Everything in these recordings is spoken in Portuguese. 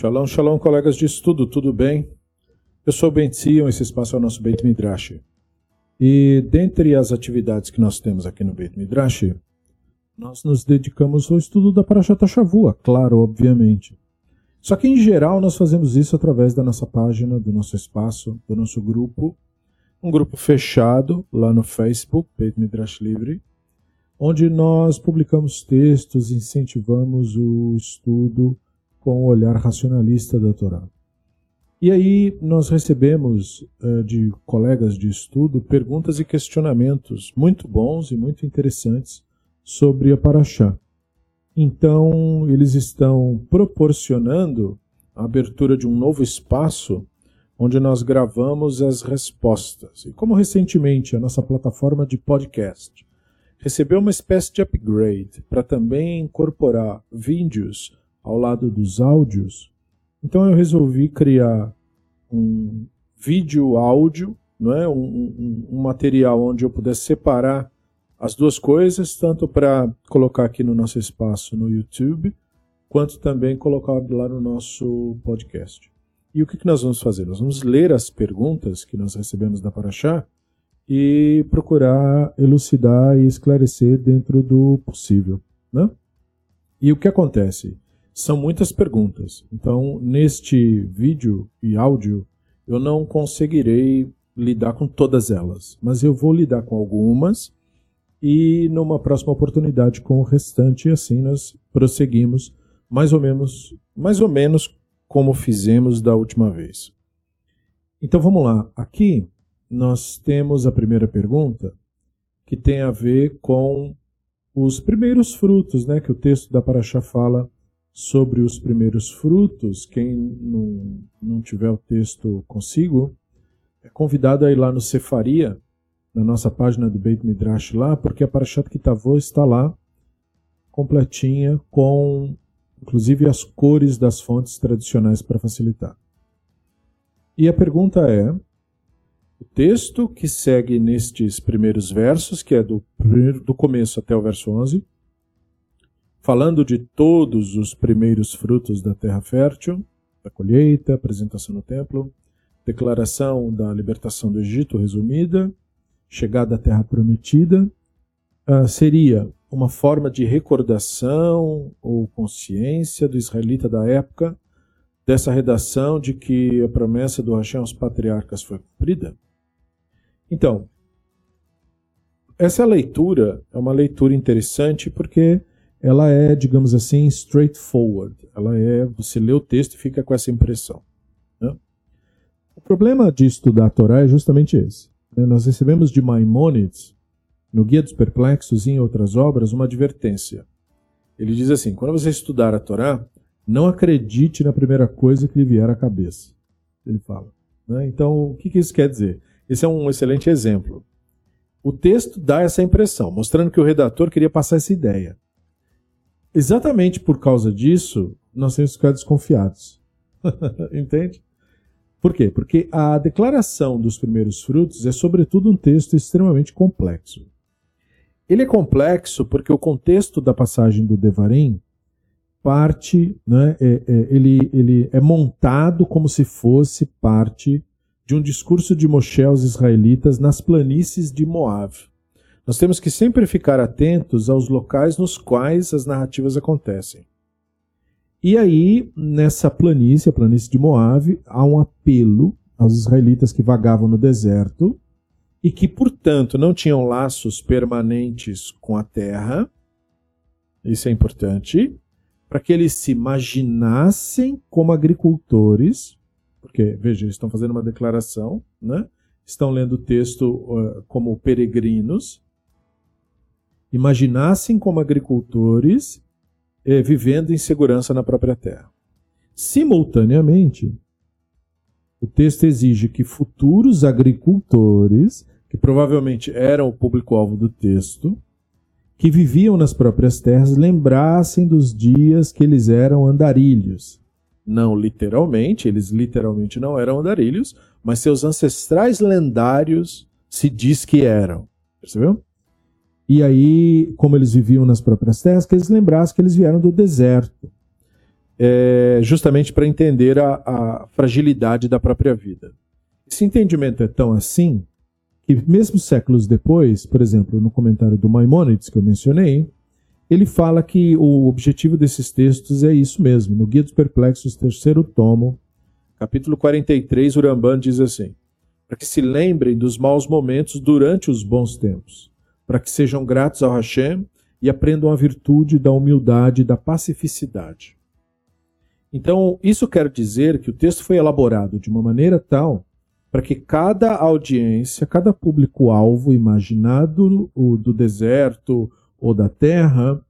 Shalom, shalom, colegas de estudo, tudo bem? Eu sou Ben Sion, esse espaço é o nosso Beit Midrash. E dentre as atividades que nós temos aqui no Beit Midrash, nós nos dedicamos ao estudo da Parashat Shavua, claro, obviamente. Só que em geral nós fazemos isso através da nossa página, do nosso espaço, do nosso grupo, um grupo fechado lá no Facebook, Beit Midrash Livre, onde nós publicamos textos, incentivamos o estudo com o olhar racionalista da Torá. E aí nós recebemos uh, de colegas de estudo perguntas e questionamentos muito bons e muito interessantes sobre a Paraxá. Então eles estão proporcionando a abertura de um novo espaço onde nós gravamos as respostas. E como recentemente a nossa plataforma de podcast recebeu uma espécie de upgrade para também incorporar vídeos ao lado dos áudios, então eu resolvi criar um vídeo áudio, não é? um, um, um material onde eu pudesse separar as duas coisas, tanto para colocar aqui no nosso espaço no YouTube, quanto também colocar lá no nosso podcast. E o que, que nós vamos fazer? Nós vamos ler as perguntas que nós recebemos da Paraxá e procurar elucidar e esclarecer dentro do possível. Né? E o que acontece? São muitas perguntas. Então, neste vídeo e áudio, eu não conseguirei lidar com todas elas, mas eu vou lidar com algumas e numa próxima oportunidade com o restante e assim nós prosseguimos mais ou menos, mais ou menos como fizemos da última vez. Então vamos lá. Aqui nós temos a primeira pergunta que tem a ver com os primeiros frutos, né, que o texto da Paraxá fala sobre os primeiros frutos, quem não, não tiver o texto consigo, é convidado a ir lá no Cefaria, na nossa página do Beit Midrash lá, porque a Parashat Kitavô está lá, completinha, com inclusive as cores das fontes tradicionais para facilitar. E a pergunta é: o texto que segue nestes primeiros versos, que é do, do começo até o verso 11, falando de todos os primeiros frutos da terra fértil, da colheita, apresentação no templo, declaração da libertação do Egito resumida, chegada à terra prometida, uh, seria uma forma de recordação ou consciência do israelita da época dessa redação de que a promessa do Hashem aos patriarcas foi cumprida? Então, essa leitura é uma leitura interessante porque ela é, digamos assim, straightforward. Ela é, você lê o texto e fica com essa impressão. Né? O problema de estudar a Torá é justamente esse. Né? Nós recebemos de Maimonides, no Guia dos Perplexos e em outras obras, uma advertência. Ele diz assim: quando você estudar a Torá, não acredite na primeira coisa que lhe vier à cabeça. Ele fala. Né? Então, o que, que isso quer dizer? Esse é um excelente exemplo. O texto dá essa impressão, mostrando que o redator queria passar essa ideia. Exatamente por causa disso, nós temos que ficar desconfiados. Entende? Por quê? Porque a declaração dos primeiros frutos é, sobretudo, um texto extremamente complexo. Ele é complexo porque o contexto da passagem do Devarim parte, né, é, é, ele, ele é montado como se fosse parte de um discurso de Moshe aos israelitas nas planícies de Moab. Nós temos que sempre ficar atentos aos locais nos quais as narrativas acontecem. E aí, nessa planície, a planície de Moab, há um apelo aos israelitas que vagavam no deserto e que, portanto, não tinham laços permanentes com a terra. Isso é importante. Para que eles se imaginassem como agricultores, porque, veja, eles estão fazendo uma declaração, né? estão lendo o texto uh, como peregrinos, imaginassem como agricultores eh, vivendo em segurança na própria terra. Simultaneamente, o texto exige que futuros agricultores, que provavelmente eram o público-alvo do texto, que viviam nas próprias terras, lembrassem dos dias que eles eram andarilhos. Não literalmente, eles literalmente não eram andarilhos, mas seus ancestrais lendários se diz que eram. Percebeu? E aí, como eles viviam nas próprias terras, que eles lembrassem que eles vieram do deserto. é, justamente para entender a, a fragilidade da própria vida. Esse entendimento é tão assim que, mesmo séculos depois, por exemplo, no comentário do Maimonides que eu mencionei, ele fala que o objetivo desses textos é isso mesmo. No Guia dos Perplexos, terceiro tomo, capítulo 43, Uramban diz assim: para que se lembrem dos maus momentos durante os bons tempos, para que sejam gratos ao Hashem e aprendam a virtude da humildade e da pacificidade. Então, isso quer dizer que o texto foi elaborado de uma maneira tal para que cada audiência, cada público-alvo imaginado do deserto ou da terra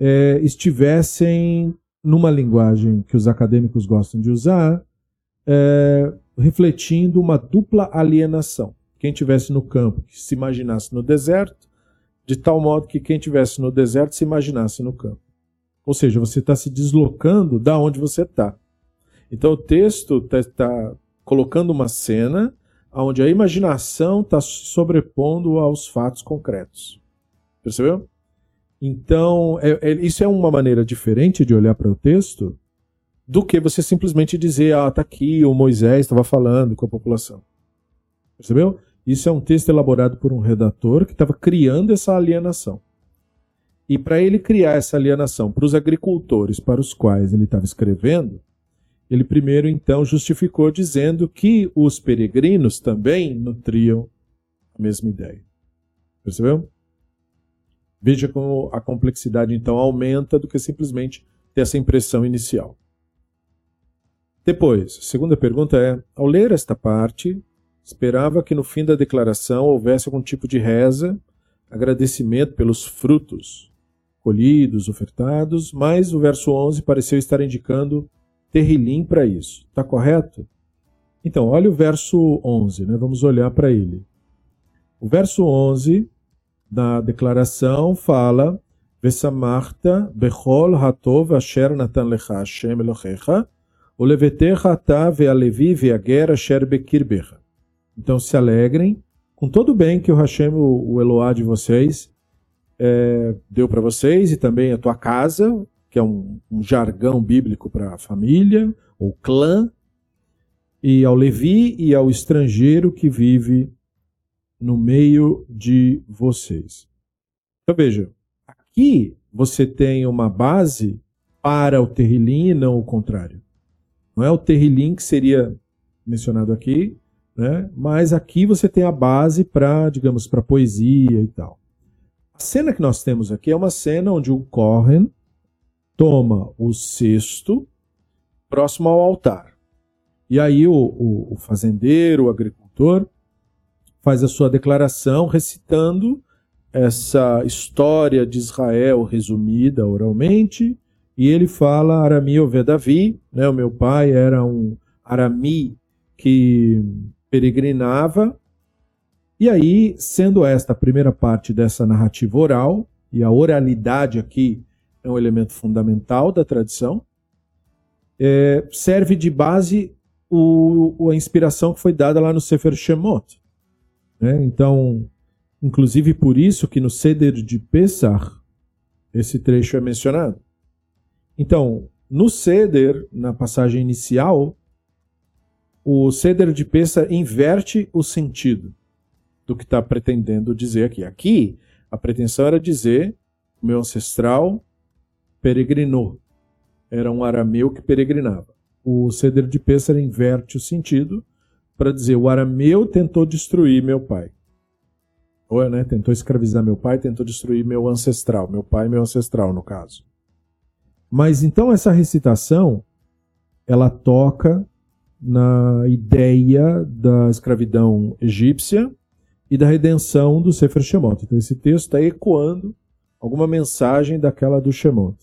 é, estivessem numa linguagem que os acadêmicos gostam de usar, é, refletindo uma dupla alienação. Quem tivesse no campo que se imaginasse no deserto, de tal modo que quem tivesse no deserto se imaginasse no campo. Ou seja, você está se deslocando da onde você está. Então o texto está tá colocando uma cena onde a imaginação está sobrepondo aos fatos concretos. Percebeu? Então, é, é, isso é uma maneira diferente de olhar para o texto do que você simplesmente dizer, ah, tá aqui, o Moisés estava falando com a população. Percebeu? Isso é um texto elaborado por um redator que estava criando essa alienação. E para ele criar essa alienação para os agricultores para os quais ele estava escrevendo, ele primeiro então justificou dizendo que os peregrinos também nutriam a mesma ideia. Percebeu? Veja como a complexidade então aumenta do que simplesmente ter essa impressão inicial. Depois, a segunda pergunta é: ao ler esta parte, esperava que no fim da declaração houvesse algum tipo de reza, agradecimento pelos frutos colhidos, ofertados, mas o verso 11 pareceu estar indicando terrilim para isso. Está correto? Então, olha o verso 11, né? vamos olhar para ele. O verso 11 da declaração fala: Vesamarta bechol hatov asher natan lecha Hashem Elohecha, ulevetecha ata ve'alevi ve'ager asher bekirbecha. Então se alegrem com todo o bem que o Hashem, o Eloá de vocês, é, deu para vocês e também a tua casa, que é um, um jargão bíblico para a família ou clã, e ao Levi e ao estrangeiro que vive no meio de vocês. Então veja, aqui você tem uma base para o terrilim e não o contrário. Não é o terrilim que seria mencionado aqui, né? mas aqui você tem a base para, digamos, para poesia e tal. A cena que nós temos aqui é uma cena onde o Kohen toma o cesto próximo ao altar. E aí o, o, o fazendeiro, o agricultor, faz a sua declaração recitando essa história de Israel resumida oralmente, e ele fala Arami Ovedavi, né? o meu pai era um Arami que peregrinava, e aí, sendo esta a primeira parte dessa narrativa oral, e a oralidade aqui é um elemento fundamental da tradição, é, serve de base o, a inspiração que foi dada lá no Sefer Shemot. Né? Então, inclusive por isso que no Seder de Pesach esse trecho é mencionado. Então, no Seder, na passagem inicial, o Seder de Pesach inverte o sentido do que está pretendendo dizer aqui. Aqui, a pretensão era dizer meu ancestral peregrinou. Era um arameu que peregrinava. O Seder de Pesach inverte o sentido para dizer: o arameu tentou destruir meu pai. Ou, né, tentou escravizar meu pai, tentou destruir meu ancestral, meu pai e meu ancestral, no caso. Mas então essa recitação, ela toca na ideia da escravidão egípcia e da redenção do Sefer Shemot. Então esse texto está ecoando alguma mensagem daquela do Shemot.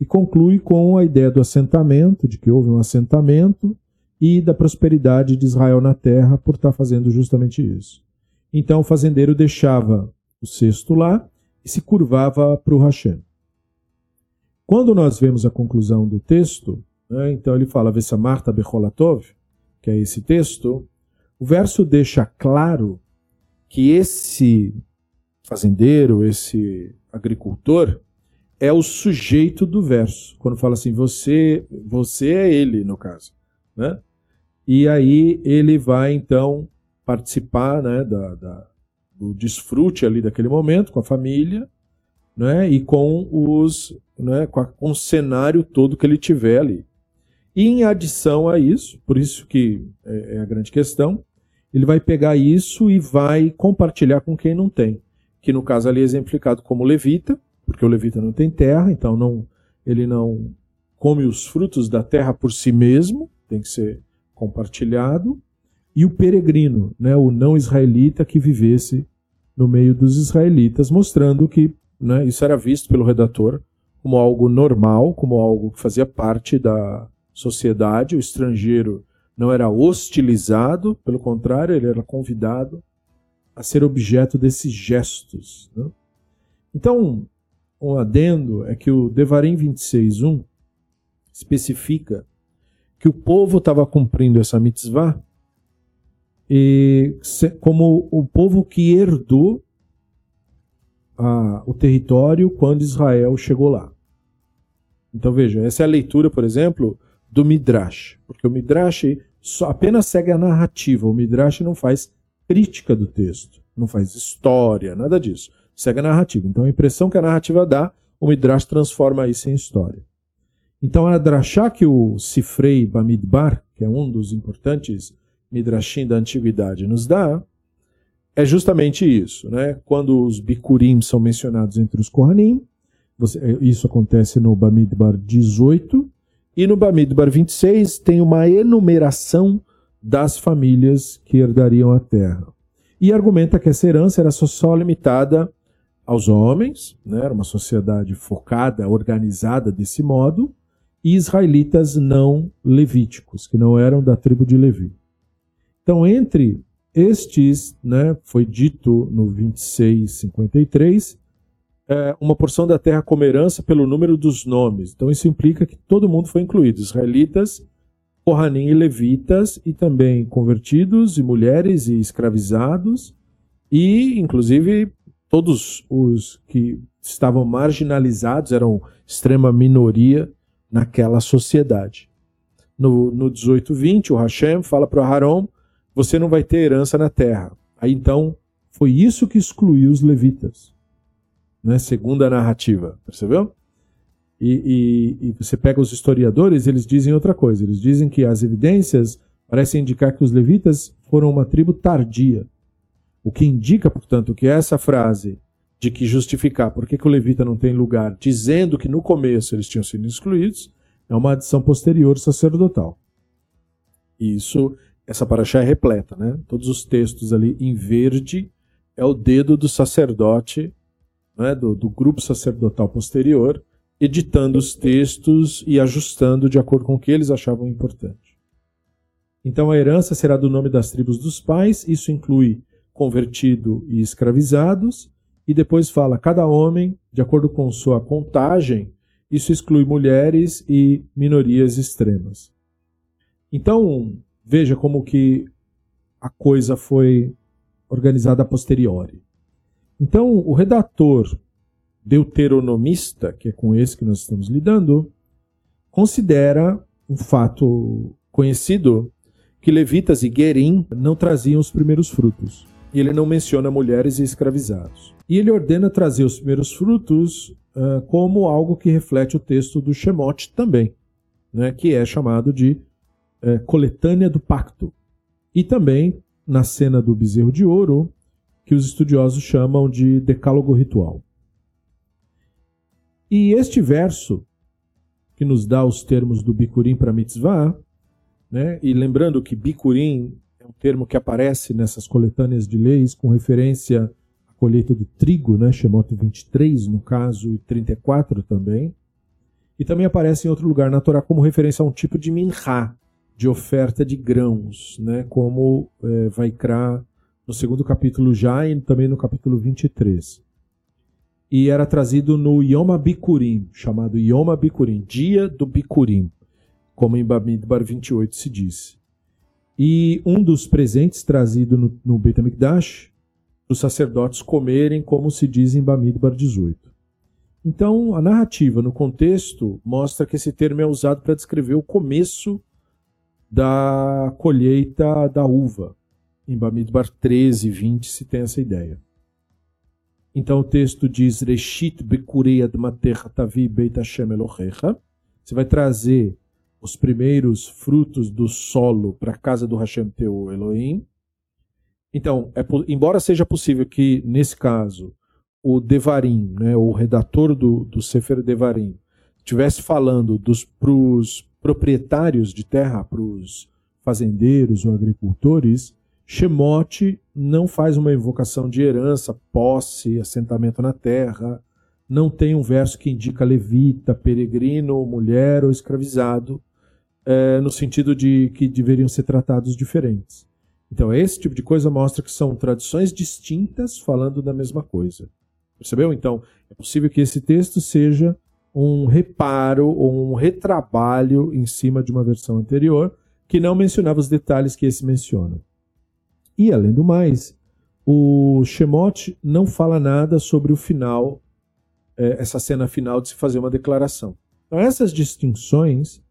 E conclui com a ideia do assentamento, de que houve um assentamento, e da prosperidade de Israel na terra por estar fazendo justamente isso. Então o fazendeiro deixava o cesto lá e se curvava para o Hashem. Quando nós vemos a conclusão do texto, né, então ele fala Marta Becholatov, que é esse texto, o verso deixa claro que esse fazendeiro, esse agricultor, é o sujeito do verso. Quando fala assim, você, você é ele, no caso. Né? E aí ele vai, então, participar né, da, da, do desfrute ali daquele momento com a família né, e com, os, né, com, a, com o cenário todo que ele tiver ali. Em adição a isso, por isso que é, é a grande questão, ele vai pegar isso e vai compartilhar com quem não tem. Que no caso ali é exemplificado como levita, porque o levita não tem terra, então não, ele não come os frutos da terra por si mesmo, tem que ser compartilhado. E o peregrino, né, o não israelita que vivesse no meio dos israelitas, mostrando que né, isso era visto pelo redator como algo normal, como algo que fazia parte da, sociedade, o estrangeiro não era hostilizado, pelo contrário, ele era convidado a ser objeto desses gestos. Né? Então, um adendo é que o Devarim 26.1 especifica que o povo estava cumprindo essa mitzvah e como o povo que herdou a, o território quando Israel chegou lá. Então veja, essa é a leitura, por exemplo, do Midrash, porque o Midrash só apenas segue a narrativa, o Midrash não faz crítica do texto, não faz história, nada disso. Segue a narrativa. Então a impressão que a narrativa dá, o Midrash transforma isso em história. Então a drachá que o Sifrei Bamidbar, que é um dos importantes Midrashim da antiguidade, nos dá, é justamente isso. Né? Quando os Bikurim são mencionados entre os Kohanim, isso acontece no Bamidbar 18, e no Bamidbar 26 tem uma enumeração das famílias que herdariam a terra. E argumenta que essa herança era só limitada aos homens, né? era uma sociedade focada, organizada desse modo, e israelitas não levíticos, que não eram da tribo de Levi. Então, entre estes, né, foi dito no 26:53, é, uma porção da terra como herança pelo número dos nomes. Então isso implica que todo mundo foi incluído: israelitas, Kohanim e levitas, e também convertidos, e mulheres, e escravizados, e inclusive todos os que estavam marginalizados, eram extrema minoria naquela sociedade. No, no 18:20, o Hashem fala para o Haron: você não vai ter herança na terra. Aí então foi isso que excluiu os levitas né, segundo a narrativa, percebeu? E, e, e, você pega os historiadores, eles dizem outra coisa. Eles dizem que as evidências parecem indicar que os levitas foram uma tribo tardia. O que indica, portanto, que essa frase de que justificar por que, que o levita não tem lugar, dizendo que no começo eles tinham sido excluídos, é uma adição posterior sacerdotal. E isso, essa paraxá é repleta, né? Todos os textos ali em verde é o dedo do sacerdote né, do, do grupo sacerdotal posterior, editando os textos e ajustando de acordo com o que eles achavam importante. Então a herança será do nome das tribos dos pais, isso inclui convertido e escravizados, e depois fala cada homem, de acordo com sua contagem, isso exclui mulheres e minorias extremas. Então, veja como que a coisa foi organizada a posteriori. Então, o redator deuteronomista, que é com esse que nós estamos lidando, considera um fato conhecido que levitas e Guerim não traziam os primeiros frutos. E ele não menciona mulheres e escravizados. E ele ordena trazer os primeiros frutos uh, como algo que reflete o texto do Shemot também, né, que é chamado de uh, coletânea do pacto. E também, na cena do bezerro de ouro, que os estudiosos chamam de decálogo ritual. E este verso, que nos dá os termos do Bikurim para mitzvah, né, e lembrando que Bikurim é um termo que aparece nessas coletâneas de leis com referência à colheita do trigo, né, Shemot 23 no caso, e 34 também, e também aparece em outro lugar na Torá como referência a um tipo de minhá, de oferta de grãos, né, como é, Vaikra no segundo capítulo já e também no capítulo 23. E era trazido no Yom Bikurim, chamado Yom Bikurim, dia do Bikurim, como em Bamidbar 28 se diz. E um dos presentes trazido no, no Beit HaMikdash, os sacerdotes comerem como se diz em Bamidbar 18. Então, a narrativa no contexto mostra que esse termo é usado para descrever o começo da colheita da uva. Em Bamidbar 13, 20 se tem essa ideia. Então o texto diz: Reshit bekureia materra tavi beit Hashem Elohecha. Você vai trazer os primeiros frutos do solo para a casa do Hashem teu Elohim. Então, é, embora seja possível que, nesse caso, o Devarim, né, o redator do, do Sefer Devarim, estivesse falando para os proprietários de terra, para os fazendeiros ou agricultores, Shemot não faz uma invocação de herança, posse, assentamento na terra, não tem um verso que indica levita, peregrino, mulher ou escravizado, é, no sentido de que deveriam ser tratados diferentes. Então, esse tipo de coisa mostra que são tradições distintas falando da mesma coisa. Percebeu? Então, é possível que esse texto seja um reparo ou um retrabalho em cima de uma versão anterior que não mencionava os detalhes que esse menciona. E, além do mais, o Shemot não fala nada sobre o final, é, essa cena final de se fazer uma declaração. Então, essas distinções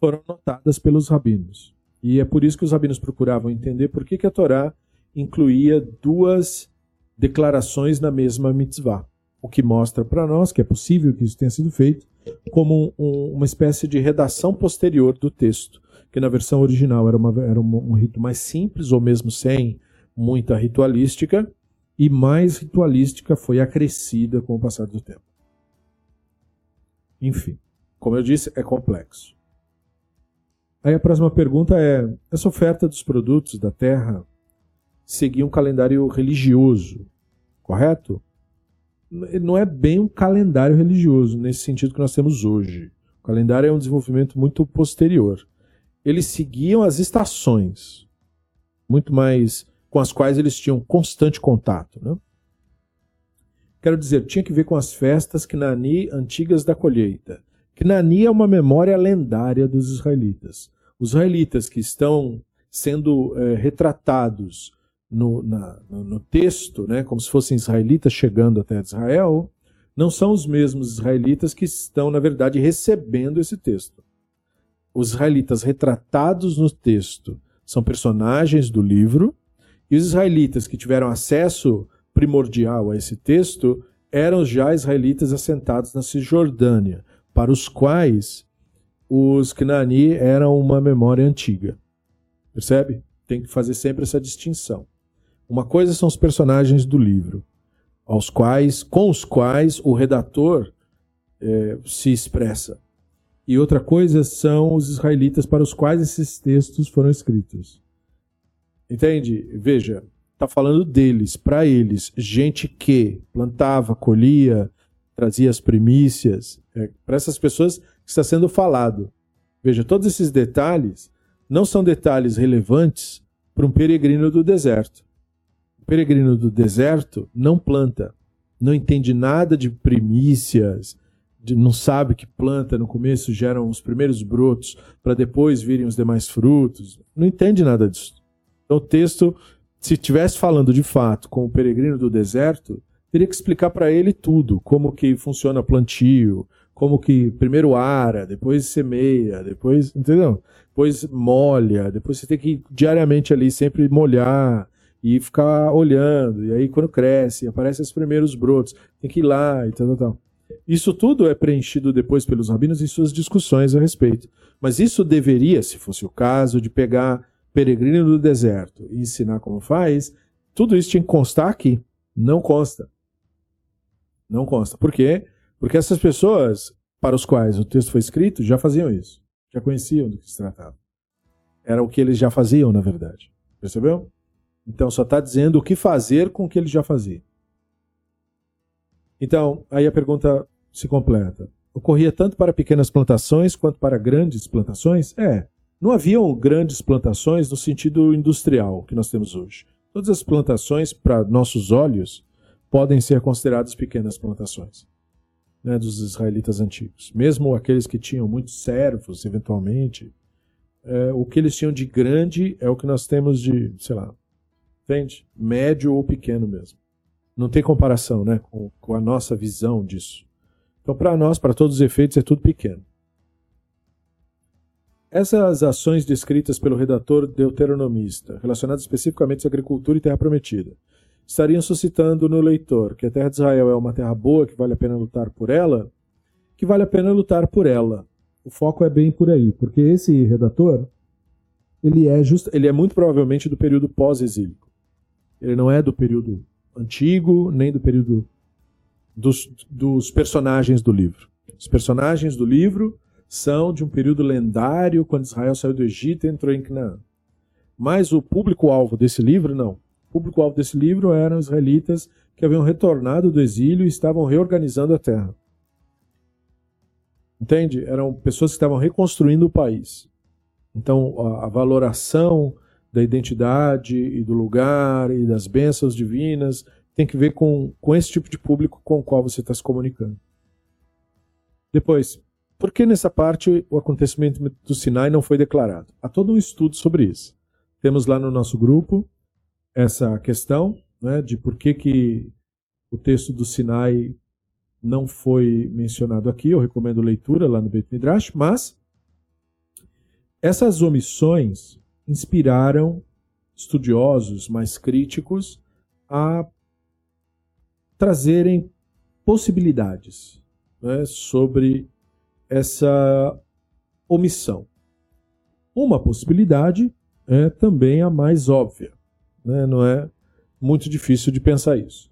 foram notadas pelos rabinos. E é por isso que os rabinos procuravam entender por que, que a Torá incluía duas declarações na mesma mitzvah. O que mostra para nós que é possível que isso tenha sido feito como um, uma espécie de redação posterior do texto, que na versão original era, uma, era um, um rito mais simples, ou mesmo sem muita ritualística, e mais ritualística foi acrescida com o passar do tempo. Enfim, como eu disse, é complexo. Aí a próxima pergunta é: essa oferta dos produtos da terra seguia um calendário religioso, correto? Não é bem um calendário religioso nesse sentido que nós temos hoje. O calendário é um desenvolvimento muito posterior. Eles seguiam as estações, muito mais com as quais eles tinham constante contato. Né? Quero dizer, tinha que ver com as festas Knani antigas da colheita. Knani é uma memória lendária dos israelitas. Os israelitas que estão sendo é, retratados no, na, no, texto, né, como se fossem israelitas chegando até Israel, não são os mesmos israelitas que estão, na verdade, recebendo esse texto. Os israelitas retratados no texto são personagens do livro, e os israelitas que tiveram acesso primordial a esse texto eram já israelitas assentados na Cisjordânia, para os quais os Knani eram uma memória antiga. Percebe? Tem que fazer sempre essa distinção. Uma coisa são os personagens do livro, aos quais, com os quais o redator é, se expressa. E outra coisa são os israelitas para os quais esses textos foram escritos. Entende? Veja, está falando deles, para eles, gente que plantava, colhia, trazia as primícias. É, para essas pessoas que está sendo falado. Veja, todos esses detalhes não são detalhes relevantes para um peregrino do deserto. O peregrino do deserto não planta, não entende nada de primícias, não sabe que planta no começo geram os primeiros brotos para depois virem os demais frutos. Não entende nada disso. Então o texto, se estivesse falando de fato com o peregrino do deserto, teria que explicar para ele tudo, como que funciona plantio, como que primeiro ara, depois semeia, depois, entendeu? Depois molha, depois você tem que diariamente ali sempre molhar, e ficar olhando. E aí, quando cresce, aparecem os primeiros brotos, tem que ir lá e tal, tal, tal. Isso tudo é preenchido depois pelos rabinos em suas discussões a respeito. Mas isso deveria, se fosse o caso, de pegar peregrino do deserto e ensinar como faz, tudo isso tinha que constar aqui. Não consta. Não consta. Por quê? Porque essas pessoas para os quais o texto foi escrito já faziam isso. Já conheciam do que se tratava. Era o que eles já faziam, na verdade. Percebeu? Então só está dizendo o que fazer com o que ele já fazia. Então, aí a pergunta se completa. Ocorria tanto para pequenas plantações quanto para grandes plantações? É. Não haviam grandes plantações no sentido industrial que nós temos hoje. Todas as plantações, para nossos olhos, podem ser consideradas pequenas plantações né, dos israelitas antigos. Mesmo aqueles que tinham muitos servos, eventualmente, é, o que eles tinham de grande é o que nós temos de, sei lá, Entende? Médio ou pequeno mesmo. Não tem comparação né, com, com a nossa visão disso. Então, para nós, para todos os efeitos, é tudo pequeno. Essas ações descritas pelo redator deuteronomista, relacionadas especificamente à agricultura e terra prometida, estariam suscitando no leitor que a terra de Israel é uma terra boa, que vale a pena lutar por ela, que vale a pena lutar por ela. O foco é bem por aí, porque esse redator, ele é just, ele é muito provavelmente do período pós-exílico. Ele não é do período antigo, nem do período dos, dos personagens do livro. Os personagens do livro são de um período lendário, quando Israel saiu do Egito e entrou em Canaã. Mas o público-alvo desse livro, não. O público-alvo desse livro eram os israelitas que haviam retornado do exílio e estavam reorganizando a terra. Entende? Eram pessoas que estavam reconstruindo o país. Então, a, a valoração da identidade e do lugar e das bênçãos divinas tem que ver com, com esse tipo de público com o qual você está se comunicando. Depois, por que nessa parte o acontecimento do Sinai não foi declarado? Há todo um estudo sobre isso. Temos lá no nosso grupo essa questão né, de por que, que o texto do Sinai não foi mencionado aqui. Eu recomendo leitura lá no Beit Midrash, mas essas omissões inspiraram estudiosos mais críticos a trazerem possibilidades né, sobre essa omissão. Uma possibilidade é também a mais óbvia, né, não é muito difícil de pensar isso.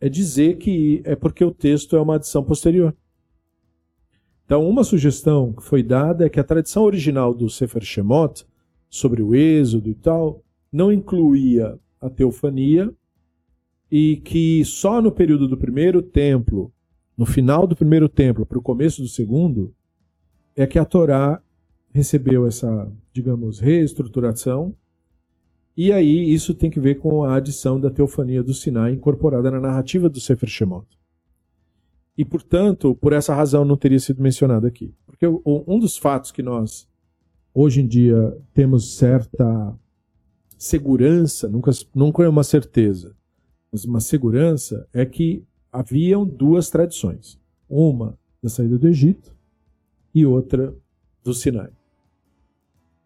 É dizer que é porque o texto é uma adição posterior. Então, uma sugestão que foi dada é que a tradição original do Sefer Shemot, sobre o êxodo e tal, não incluía a teofania e que só no período do primeiro templo, no final do primeiro templo para o começo do segundo, é que a Torá recebeu essa, digamos, reestruturação. E aí isso tem que ver com a adição da teofania do Sinai incorporada na narrativa do Sefer Shemot. E, portanto, por essa razão não teria sido mencionado aqui. Porque um dos fatos que nós, hoje em dia, temos certa segurança, nunca, nunca é uma certeza, mas uma segurança é que haviam duas tradições. Uma da saída do Egito e outra do Sinai.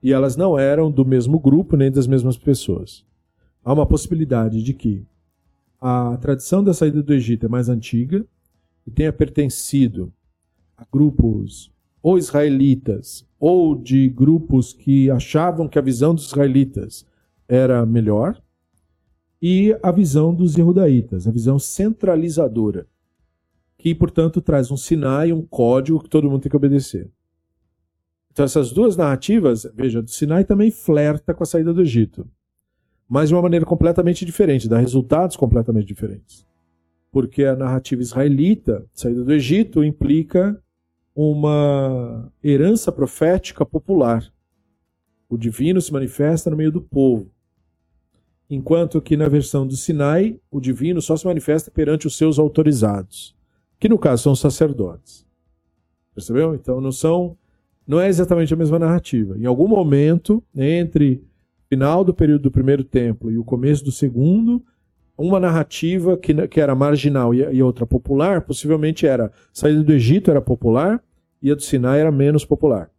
E elas não eram do mesmo grupo nem das mesmas pessoas. Há uma possibilidade de que a tradição da saída do Egito é mais antiga e tenha pertencido a grupos ou israelitas ou de grupos que achavam que a visão dos israelitas era melhor, e a visão dos Yehudaítas, a visão centralizadora, que, portanto, traz um Sinai, um código que todo mundo tem que obedecer. Então, essas duas narrativas, veja, do Sinai também flerta com a saída do Egito, mas de uma maneira completamente diferente, dá resultados completamente diferentes. Porque a narrativa israelita, saída do Egito, implica uma herança profética popular. O divino se manifesta no meio do povo enquanto que na versão do Sinai, o divino só se manifesta perante os seus autorizados, que no caso são os sacerdotes. Percebeu? Então não são não é exatamente a mesma narrativa. Em algum momento, entre o final do período do primeiro templo e o começo do segundo, uma narrativa que, que era marginal e, e outra popular, possivelmente era saída do Egito era popular e a do Sinai era menos popular.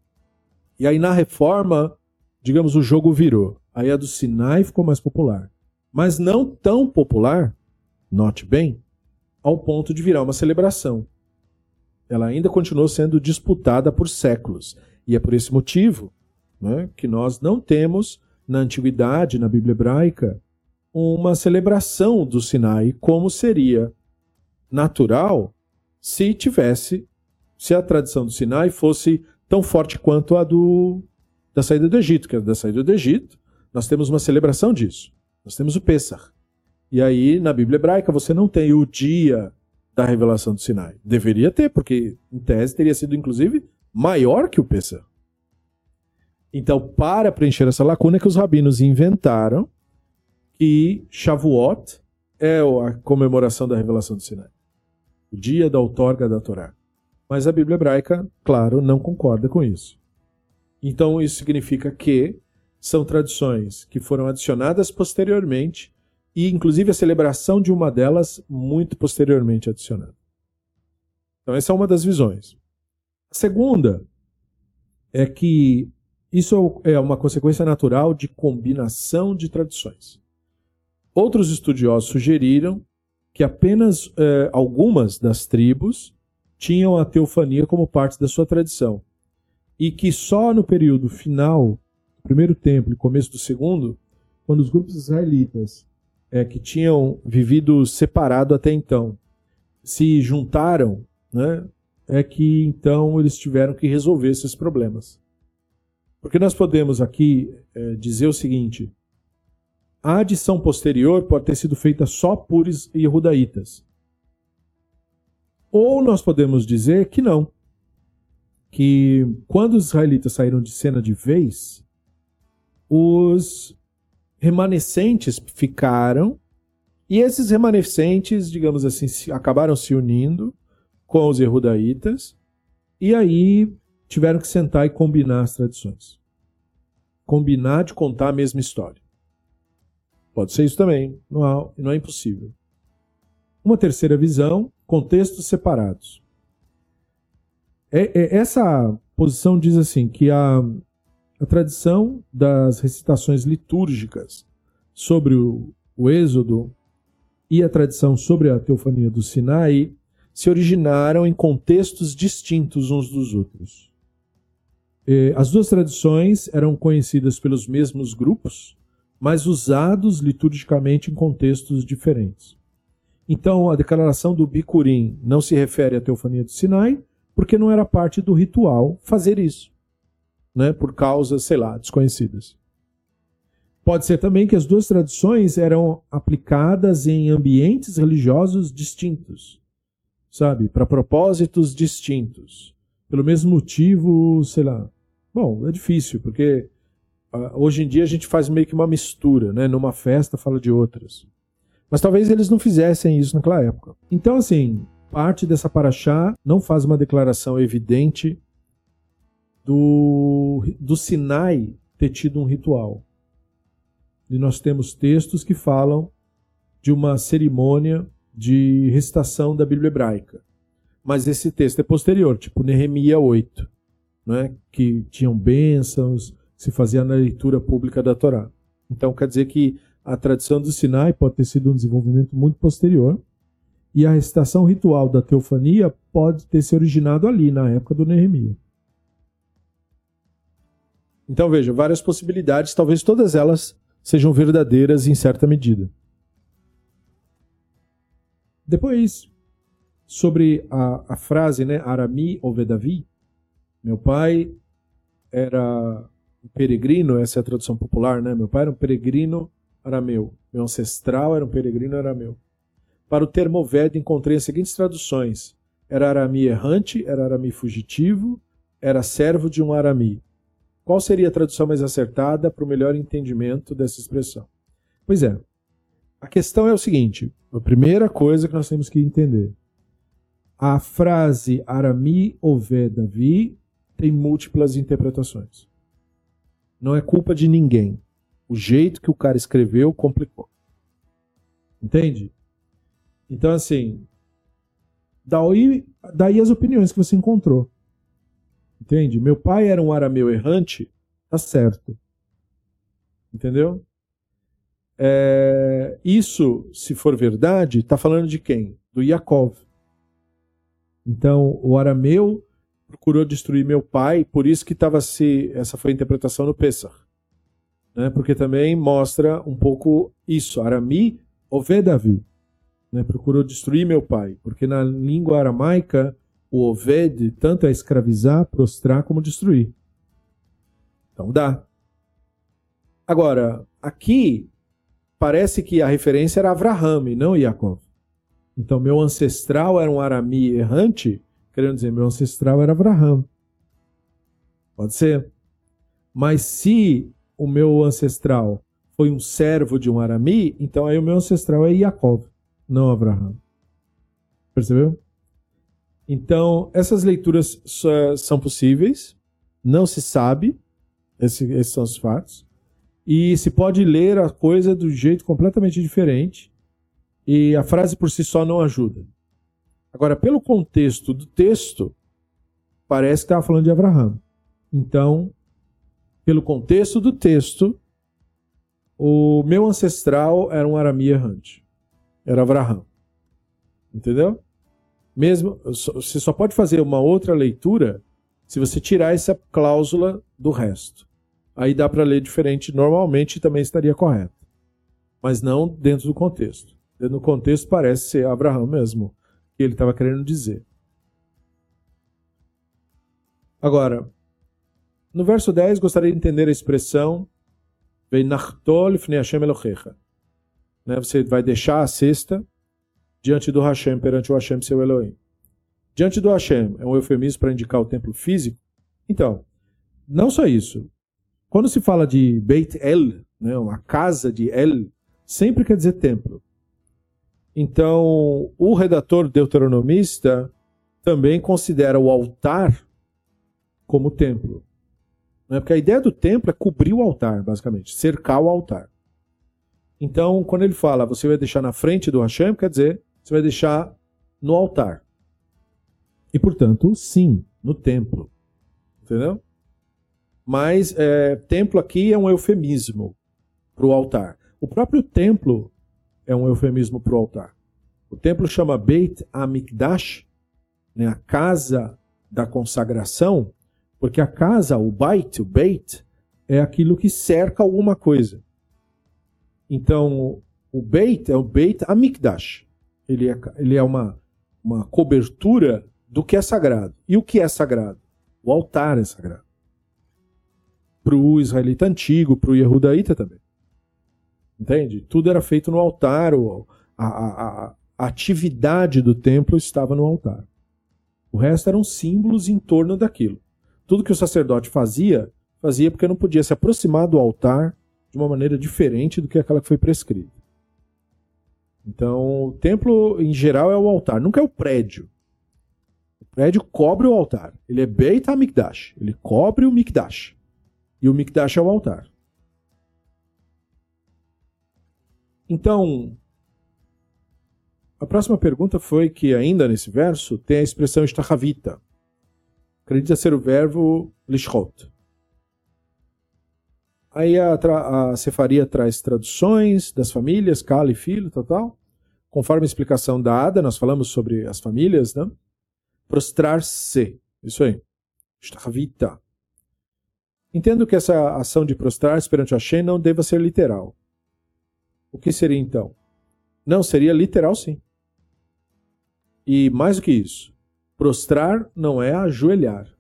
E aí na reforma, digamos, o jogo virou. Aí a do Sinai ficou mais popular. Mas não tão popular, note bem, ao ponto de virar uma celebração. Ela ainda continuou sendo disputada por séculos. E é por esse motivo né, que nós não temos, na antiguidade, na Bíblia hebraica, uma celebração do Sinai como seria natural se tivesse, se a tradição do Sinai fosse tão forte quanto a do da saída do Egito, que é da saída do Egito, nós temos uma celebração disso. Nós temos o Pessah. E aí, na Bíblia hebraica, você não tem o dia da revelação do Sinai. Deveria ter, porque em tese teria sido, inclusive, maior que o Pessah. Então, para preencher essa lacuna, é que os rabinos inventaram que Shavuot é a comemoração da revelação do Sinai. O dia da outorga da Torá. Mas a Bíblia hebraica, claro, não concorda com isso. Então, isso significa que são tradições que foram adicionadas posteriormente e inclusive a celebração de uma delas muito posteriormente adicionada. Então, essa é uma das visões. A segunda é que isso é uma consequência natural de combinação de tradições. Outros estudiosos sugeriram que apenas eh, algumas das tribos tinham a teofania como parte da sua tradição e que só no período final primeiro templo e começo do segundo, quando os grupos israelitas é, que tinham vivido separado até então se juntaram, né, é que então eles tiveram que resolver esses problemas. Porque nós podemos aqui é, dizer o seguinte: a adição posterior pode ter sido feita só por Yehudaítas. Ou nós podemos dizer que não. Que quando os israelitas saíram de cena de vez, os remanescentes ficaram, e esses remanescentes, digamos assim, acabaram se unindo com os Yehudaítas, e aí tiveram que sentar e combinar as tradições. Combinar de contar a mesma história. Pode ser isso também, não é, não é impossível. Uma terceira visão, contextos separados. É, é, essa posição diz assim que a, a tradição das recitações litúrgicas sobre o, o Êxodo e a tradição sobre a teofania do Sinai se originaram em contextos distintos uns dos outros. As duas tradições eram conhecidas pelos mesmos grupos, mas usados liturgicamente em contextos diferentes. Então, a declaração do Bicurim não se refere à teofania do Sinai, porque não era parte do ritual fazer isso, né, por causas, sei lá, desconhecidas. Pode ser também que as duas tradições eram aplicadas em ambientes religiosos distintos, sabe, para propósitos distintos, pelo mesmo motivo, sei lá, Bom, é difícil, porque hoje em dia a gente faz meio que uma mistura, né? Numa festa fala de outras. Mas talvez eles não fizessem isso naquela época. Então, assim, parte dessa paraxá não faz uma declaração evidente do, do Sinai ter tido um ritual. E nós temos textos que falam de uma cerimônia de recitação da Bíblia hebraica. Mas esse texto é posterior, tipo Nehemia 8 né, que tinham bênçãos, se fazia na leitura pública da Torá. Então quer dizer que a tradição do Sinai pode ter sido um desenvolvimento muito posterior e a recitação ritual da teofania pode ter se originado ali, na época do Nehemia. Então veja, várias possibilidades, talvez todas elas sejam verdadeiras em certa medida. Depois, sobre a, a frase, né, Arami ou Vedavi, meu pai era um peregrino, essa é a tradução popular, né? Meu pai era um peregrino arameu. Meu ancestral era um peregrino arameu. Para o termo Ved encontrei as seguintes traduções: era arami errante, era arami fugitivo, era servo de um arami. Qual seria a tradução mais acertada para o melhor entendimento dessa expressão? Pois é, a questão é o seguinte: a primeira coisa que nós temos que entender. A frase Arami Davi tem múltiplas interpretações. Não é culpa de ninguém. O jeito que o cara escreveu complicou. Entende? Então, assim, daí, daí as opiniões que você encontrou. Entende? Meu pai era um arameu errante, tá certo. Entendeu? É, isso, se for verdade, está falando de quem? Do Yaakov. Então, o arameu procurou destruir meu pai, por isso que estava se essa foi a interpretação no Pesach. Né? Porque também mostra um pouco isso, Arami Ovedavi, né? procurou destruir meu pai, porque na língua aramaica o Oved tanto é escravizar, prostrar como destruir. Então dá. Agora, aqui parece que a referência era Avraham e não Yaakov. Então meu ancestral era um arami errante, querendo dizer, meu ancestral era Abraão. Pode ser. Mas se o meu ancestral foi um servo de um Arami, então aí o meu ancestral é Yaakov, não Abraão. Percebeu? Então, essas leituras são possíveis, não se sabe, esses são os fatos, e se pode ler a coisa do jeito completamente diferente, e a frase por si só não ajuda. Agora, pelo contexto do texto, parece que estava falando de Abraão. Então, pelo contexto do texto, o meu ancestral era um aramia errante. Era Abraão. Entendeu? Mesmo, você só pode fazer uma outra leitura se você tirar essa cláusula do resto. Aí dá para ler diferente normalmente também estaria correto. Mas não dentro do contexto. Dentro do contexto parece ser Abraão mesmo que ele estava querendo dizer. Agora, no verso 10, gostaria de entender a expressão né? Você vai deixar a cesta diante do Hashem, perante o Hashem, seu Elohim. Diante do Hashem é um eufemismo para indicar o templo físico? Então, não só isso. Quando se fala de Beit El, né, a casa de El, sempre quer dizer templo. Então, o redator deuteronomista também considera o altar como templo. Né? Porque a ideia do templo é cobrir o altar, basicamente, cercar o altar. Então, quando ele fala você vai deixar na frente do Hashem, quer dizer, você vai deixar no altar. E, portanto, sim, no templo. Entendeu? Mas é, templo aqui é um eufemismo para o altar. O próprio templo é um eufemismo para o altar. O templo chama Beit Amikdash, né, a casa da consagração, porque a casa, o Beit, o Beit, é aquilo que cerca alguma coisa. Então, o Beit é o Beit Amikdash. Ele é, ele é uma, uma cobertura do que é sagrado. E o que é sagrado? O altar é sagrado. Para o israelita antigo, para o Yehudaíta também. Entende? Tudo era feito no altar, a, a, a, atividade do templo estava no altar. O resto eram símbolos em torno daquilo. Tudo que o sacerdote fazia, fazia porque não podia se aproximar do altar de uma maneira diferente do que aquela que foi prescrita. Então, o templo, em geral, é o altar, nunca é o prédio. O prédio cobre o altar. Ele é Beit HaMikdash. Ele cobre o Mikdash. E o Mikdash é o altar. Então, a próxima pergunta foi que, ainda nesse verso, tem a expressão estachavita. Acredita ser o verbo lishot. Aí a, a Cefaria traz traduções das famílias, Kala e filho, tal, tal. Conforme a explicação dada, nós falamos sobre as famílias, né? Prostrar-se. Isso aí. Shtahavita. Entendo que essa ação de prostrar-se perante Hashem não deva ser literal. O que seria então? Não, seria literal sim. E mais do que isso, prostrar não é ajoelhar.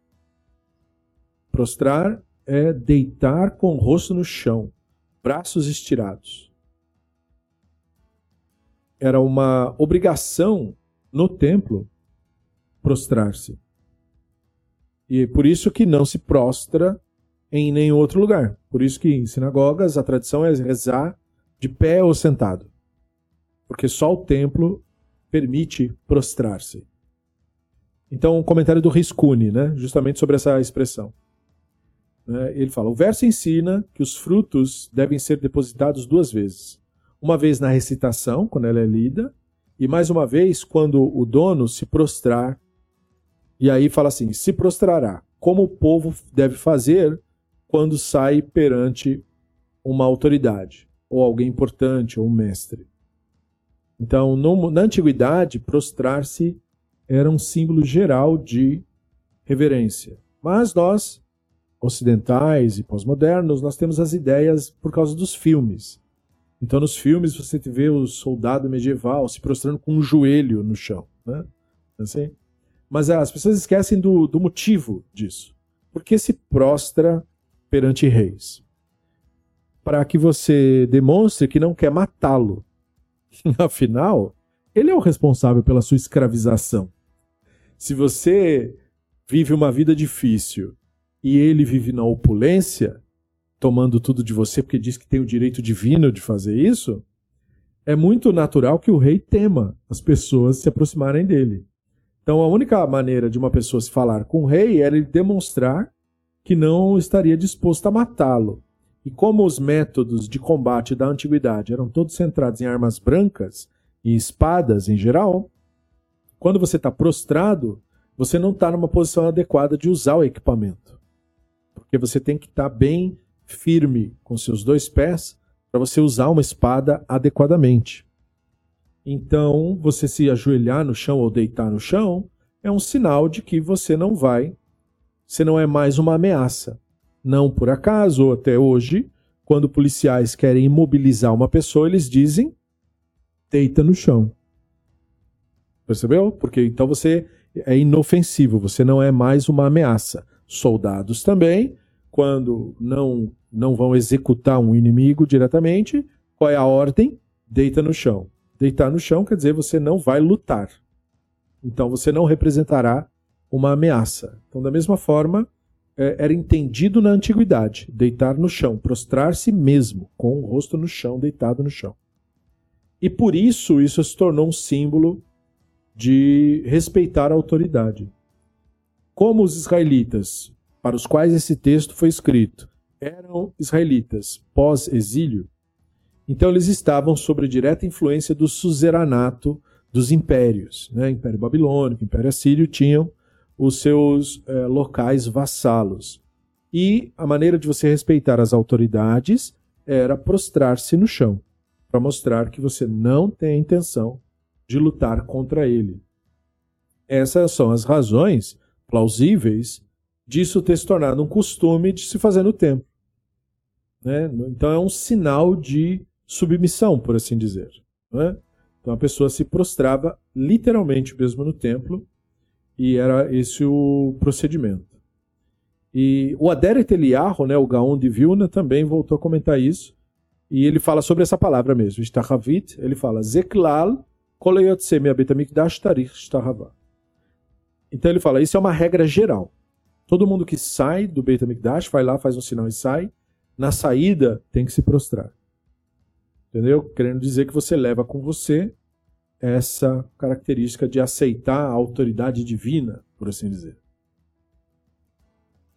Prostrar é deitar com o rosto no chão, braços estirados. Era uma obrigação no templo prostrar-se. E é por isso que não se prostra em nenhum outro lugar. Por isso que em sinagogas a tradição é rezar de pé ou sentado. Porque só o templo permite prostrar-se. Então, um comentário do Riscuni, né, justamente sobre essa expressão. Né? Ele fala: o verso ensina que os frutos devem ser depositados duas vezes. Uma vez na recitação, quando ela é lida, e mais uma vez quando o dono se prostrar. E aí fala assim: se prostrará, como o povo deve fazer quando sai perante uma autoridade, ou alguém importante, ou um mestre. Então, no, na antiguidade, prostrar-se era um símbolo geral de reverência. Mas nós ocidentais e pós-modernos, nós temos as ideias por causa dos filmes. Então, nos filmes, você vê o soldado medieval se prostrando com um joelho no chão. Né? Assim? Mas as pessoas esquecem do, do motivo disso. Por que se prostra perante reis? Para que você demonstre que não quer matá-lo. Afinal, ele é o responsável pela sua escravização. Se você vive uma vida difícil e ele vive na opulência, tomando tudo de você porque diz que tem o direito divino de fazer isso, é muito natural que o rei tema as pessoas se aproximarem dele. Então a única maneira de uma pessoa se falar com o rei era ele demonstrar que não estaria disposto a matá-lo. E como os métodos de combate da antiguidade eram todos centrados em armas brancas e espadas em geral, Quando você está prostrado, você não está numa posição adequada de usar o equipamento. Porque você tem que estar tá bem firme com seus dois pés para você usar uma espada adequadamente. Então, você se ajoelhar no chão ou deitar no chão é um sinal de que você não vai, você não é mais uma ameaça. Não por acaso, até hoje, quando policiais querem imobilizar uma pessoa, eles dizem: deita no chão. Percebeu? Porque então você é inofensivo, você não é mais uma ameaça. Soldados também, quando não não vão executar um inimigo diretamente, qual é a ordem? Deita no chão. Deitar no chão quer dizer você não vai lutar. Então você não representará uma ameaça. Então, da mesma forma, era entendido na antiguidade deitar no chão, prostrar-se mesmo, com o rosto no chão, deitado no chão. E por isso isso se tornou um símbolo de respeitar a autoridade. Como os israelitas, para os quais esse texto foi escrito, eram israelitas pós-exílio, então eles estavam sob a direta influência do suzeranato dos impérios. Né? Império Babilônico, Império Assírio tinham os seus eh, locais vassalos. E a maneira de você respeitar as autoridades era prostrar-se no chão, para mostrar que você não tem a intenção de lutar contra ele. Essas são as razões plausíveis disso ter se tornado um costume de se fazer no templo. Né? Então é um sinal de submissão, por assim dizer. Né? Então a pessoa se prostrava literalmente mesmo no templo e era esse o procedimento. E o Aderet Eliyahu, né, o Gaon de Vilna, também voltou a comentar isso. E ele fala sobre essa palavra mesmo, Ishtahavit, ele fala Zeklal então ele fala, isso é uma regra geral. Todo mundo que sai do Beit HaMikdash vai lá, faz um sinal e sai. Na saída tem que se prostrar. Entendeu? Querendo dizer que você leva com você essa característica de aceitar a autoridade divina, por assim dizer.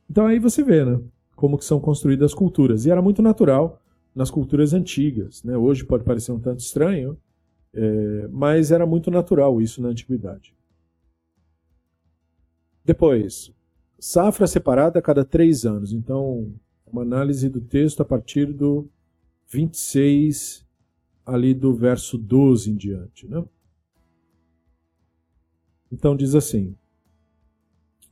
Então aí você vê, né? Como que são construídas as culturas. E era muito natural nas culturas antigas. Né? Hoje pode parecer um tanto estranho, é, mas era muito natural isso na antiguidade. Depois, safra separada a cada três anos. Então, uma análise do texto a partir do 26, ali do verso 12 em diante. Né? Então, diz assim: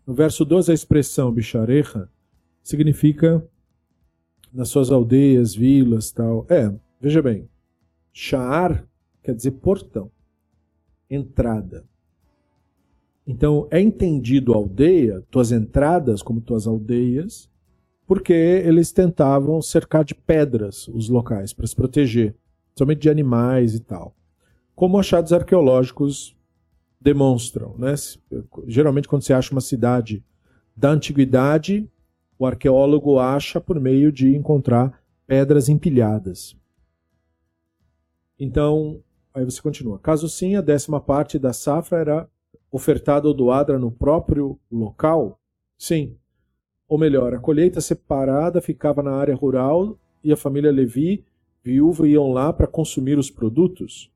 no verso 12, a expressão bichareja significa nas suas aldeias, vilas tal. É, veja bem, Shaar quer dizer portão, entrada. Então é entendido aldeia, tuas entradas como tuas aldeias, porque eles tentavam cercar de pedras os locais para se proteger, somente de animais e tal. Como achados arqueológicos demonstram, né? Geralmente quando você acha uma cidade da antiguidade, o arqueólogo acha por meio de encontrar pedras empilhadas. Então, Aí você continua. Caso sim, a décima parte da safra era ofertada ou doada no próprio local? Sim. Ou melhor, a colheita separada ficava na área rural e a família Levi, viúva, iam lá para consumir os produtos?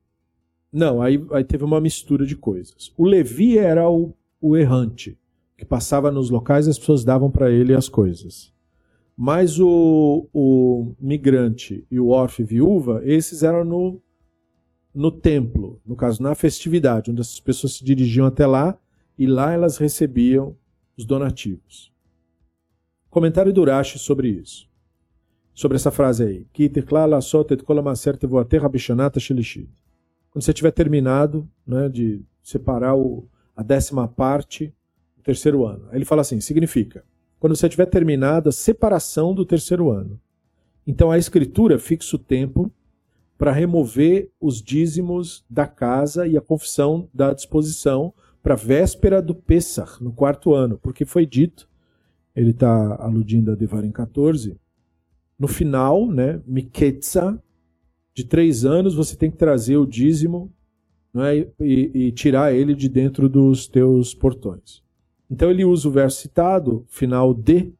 Não, aí, aí teve uma mistura de coisas. O Levi era o, o errante, que passava nos locais e as pessoas davam para ele as coisas. Mas o, o migrante e o órfão viúva, esses eram no no templo, no caso, na festividade, onde as pessoas se dirigiam até lá e lá elas recebiam os donativos. Comentário do Urashi sobre isso. Sobre essa frase aí. Quando você tiver terminado né, de separar o, a décima parte do terceiro ano. Aí ele fala assim: significa, quando você tiver terminado a separação do terceiro ano. Então a escritura fixa o tempo para remover os dízimos da casa e a confissão da disposição para a véspera do Pessah, no quarto ano, porque foi dito, ele está aludindo a Devarim 14, no final, né, Miketza, de três anos, você tem que trazer o dízimo né, e, e tirar ele de dentro dos teus portões. Então ele usa o verso citado, final de,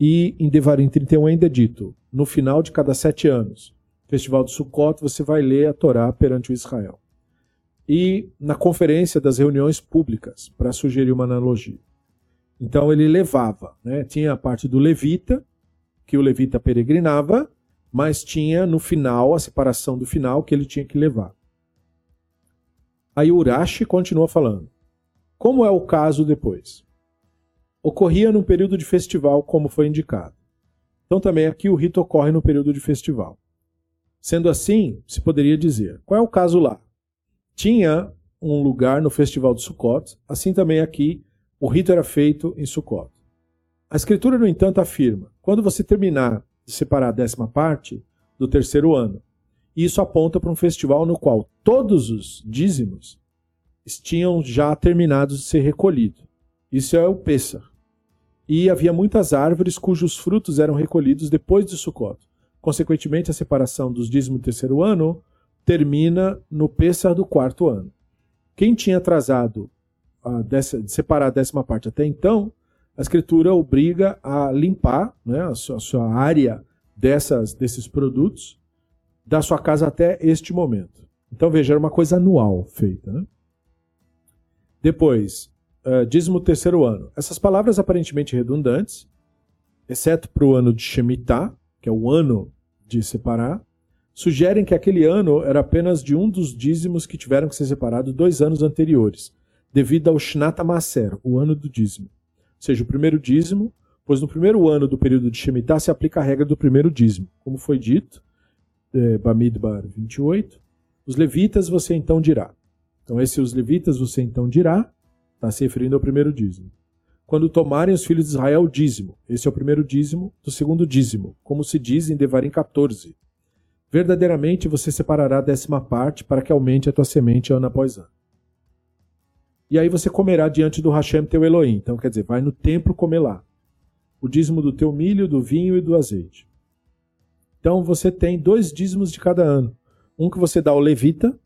e em Devarim 31 ainda é dito, no final de cada sete anos. Festival de Sukkot, você vai ler a Torá perante o Israel. e na conferência das reuniões públicas, para sugerir uma analogia. Então ele levava, né? tinha a parte do levita, que o levita peregrinava, mas tinha no final, a separação do final, que ele tinha que levar. Aí Urashi continua falando. Como é o caso depois? Ocorria num período de festival, como foi indicado. Então também aqui o rito ocorre no período de festival. Sendo assim, se poderia dizer, qual é o caso lá? Tinha um lugar no festival de Sukkot, assim também aqui o rito era feito em Sukkot. A escritura, no entanto, afirma: quando você terminar de separar a décima parte do terceiro ano, isso aponta para um festival no qual todos os dízimos tinham já terminado de ser recolhidos. Isso é o Pessah. E havia muitas árvores cujos frutos eram recolhidos depois de Sukkot. Consequentemente, a separação dos dízimos do terceiro ano termina no Pessah do quarto ano. Quem tinha atrasado a separar a décima parte até então, a escritura obriga a limpar né, a, sua, a sua área dessas, desses produtos da sua casa até este momento. Então veja, era uma coisa anual feita. Né? Depois, uh, dízimo terceiro ano. Essas palavras aparentemente redundantes, exceto para o ano de Shemitah, que é o ano de separar, sugerem que aquele ano era apenas de um dos dízimos que tiveram que ser separados dois anos anteriores, devido ao Shnata Maser, o ano do dízimo. Seja, o primeiro dízimo, pois no primeiro ano do período de Shemitah se aplica a regra do primeiro dízimo. Como foi dito, é, Bamidbar 28, os levitas você então dirá. Então, esses os levitas você então dirá, está se referindo ao primeiro dízimo. Quando tomarem os filhos de Israel o dízimo, esse é o primeiro dízimo do segundo dízimo, como se diz em Devarim 14. Verdadeiramente você separará a décima parte para que aumente a tua semente ano após ano. E aí você comerá diante do Hashem teu Elohim. Então, quer dizer, vai no templo comer lá. O dízimo do teu milho, do vinho e do azeite. Então você tem dois dízimos de cada ano. Um que você dá ao levita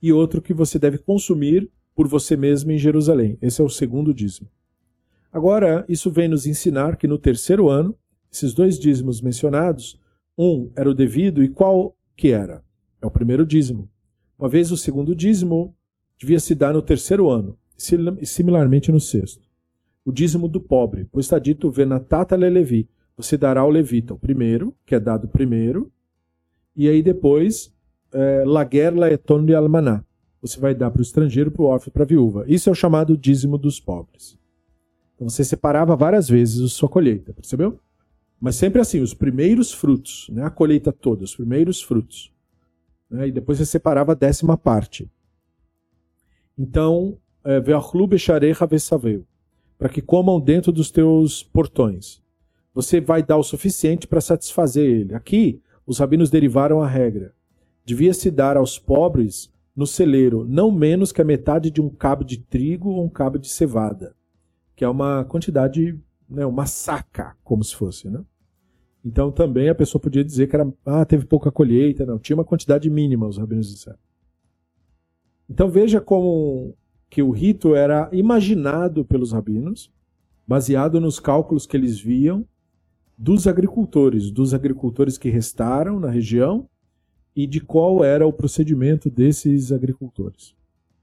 e outro que você deve consumir por você mesmo em Jerusalém. Esse é o segundo dízimo. Agora, isso vem nos ensinar que no terceiro ano, esses dois dízimos mencionados, um era o devido e qual que era? É o primeiro dízimo. Uma vez o segundo dízimo devia se dar no terceiro ano similarmente no sexto. O dízimo do pobre, pois está dito venatata lelevi, você dará ao levita o primeiro, que é dado primeiro, e aí depois é, laguer laeton de almaná, você vai dar para o estrangeiro, para o órfão para a viúva. Isso é o chamado dízimo dos pobres. Então você separava várias vezes a sua colheita, percebeu? Mas sempre assim, os primeiros frutos, né? a colheita toda, os primeiros frutos. Né? E depois você separava a décima parte. Então, para que comam dentro dos teus portões. Você vai dar o suficiente para satisfazer ele. Aqui, os rabinos derivaram a regra. Devia-se dar aos pobres no celeiro não menos que a metade de um cabo de trigo ou um cabo de cevada, que é uma quantidade, né, uma saca, como se fosse. Né? Então também a pessoa podia dizer que era, ah, teve pouca colheita, não, tinha uma quantidade mínima, os rabinos disseram. Então veja como que o rito era imaginado pelos rabinos, baseado nos cálculos que eles viam dos agricultores, dos agricultores que restaram na região e de qual era o procedimento desses agricultores.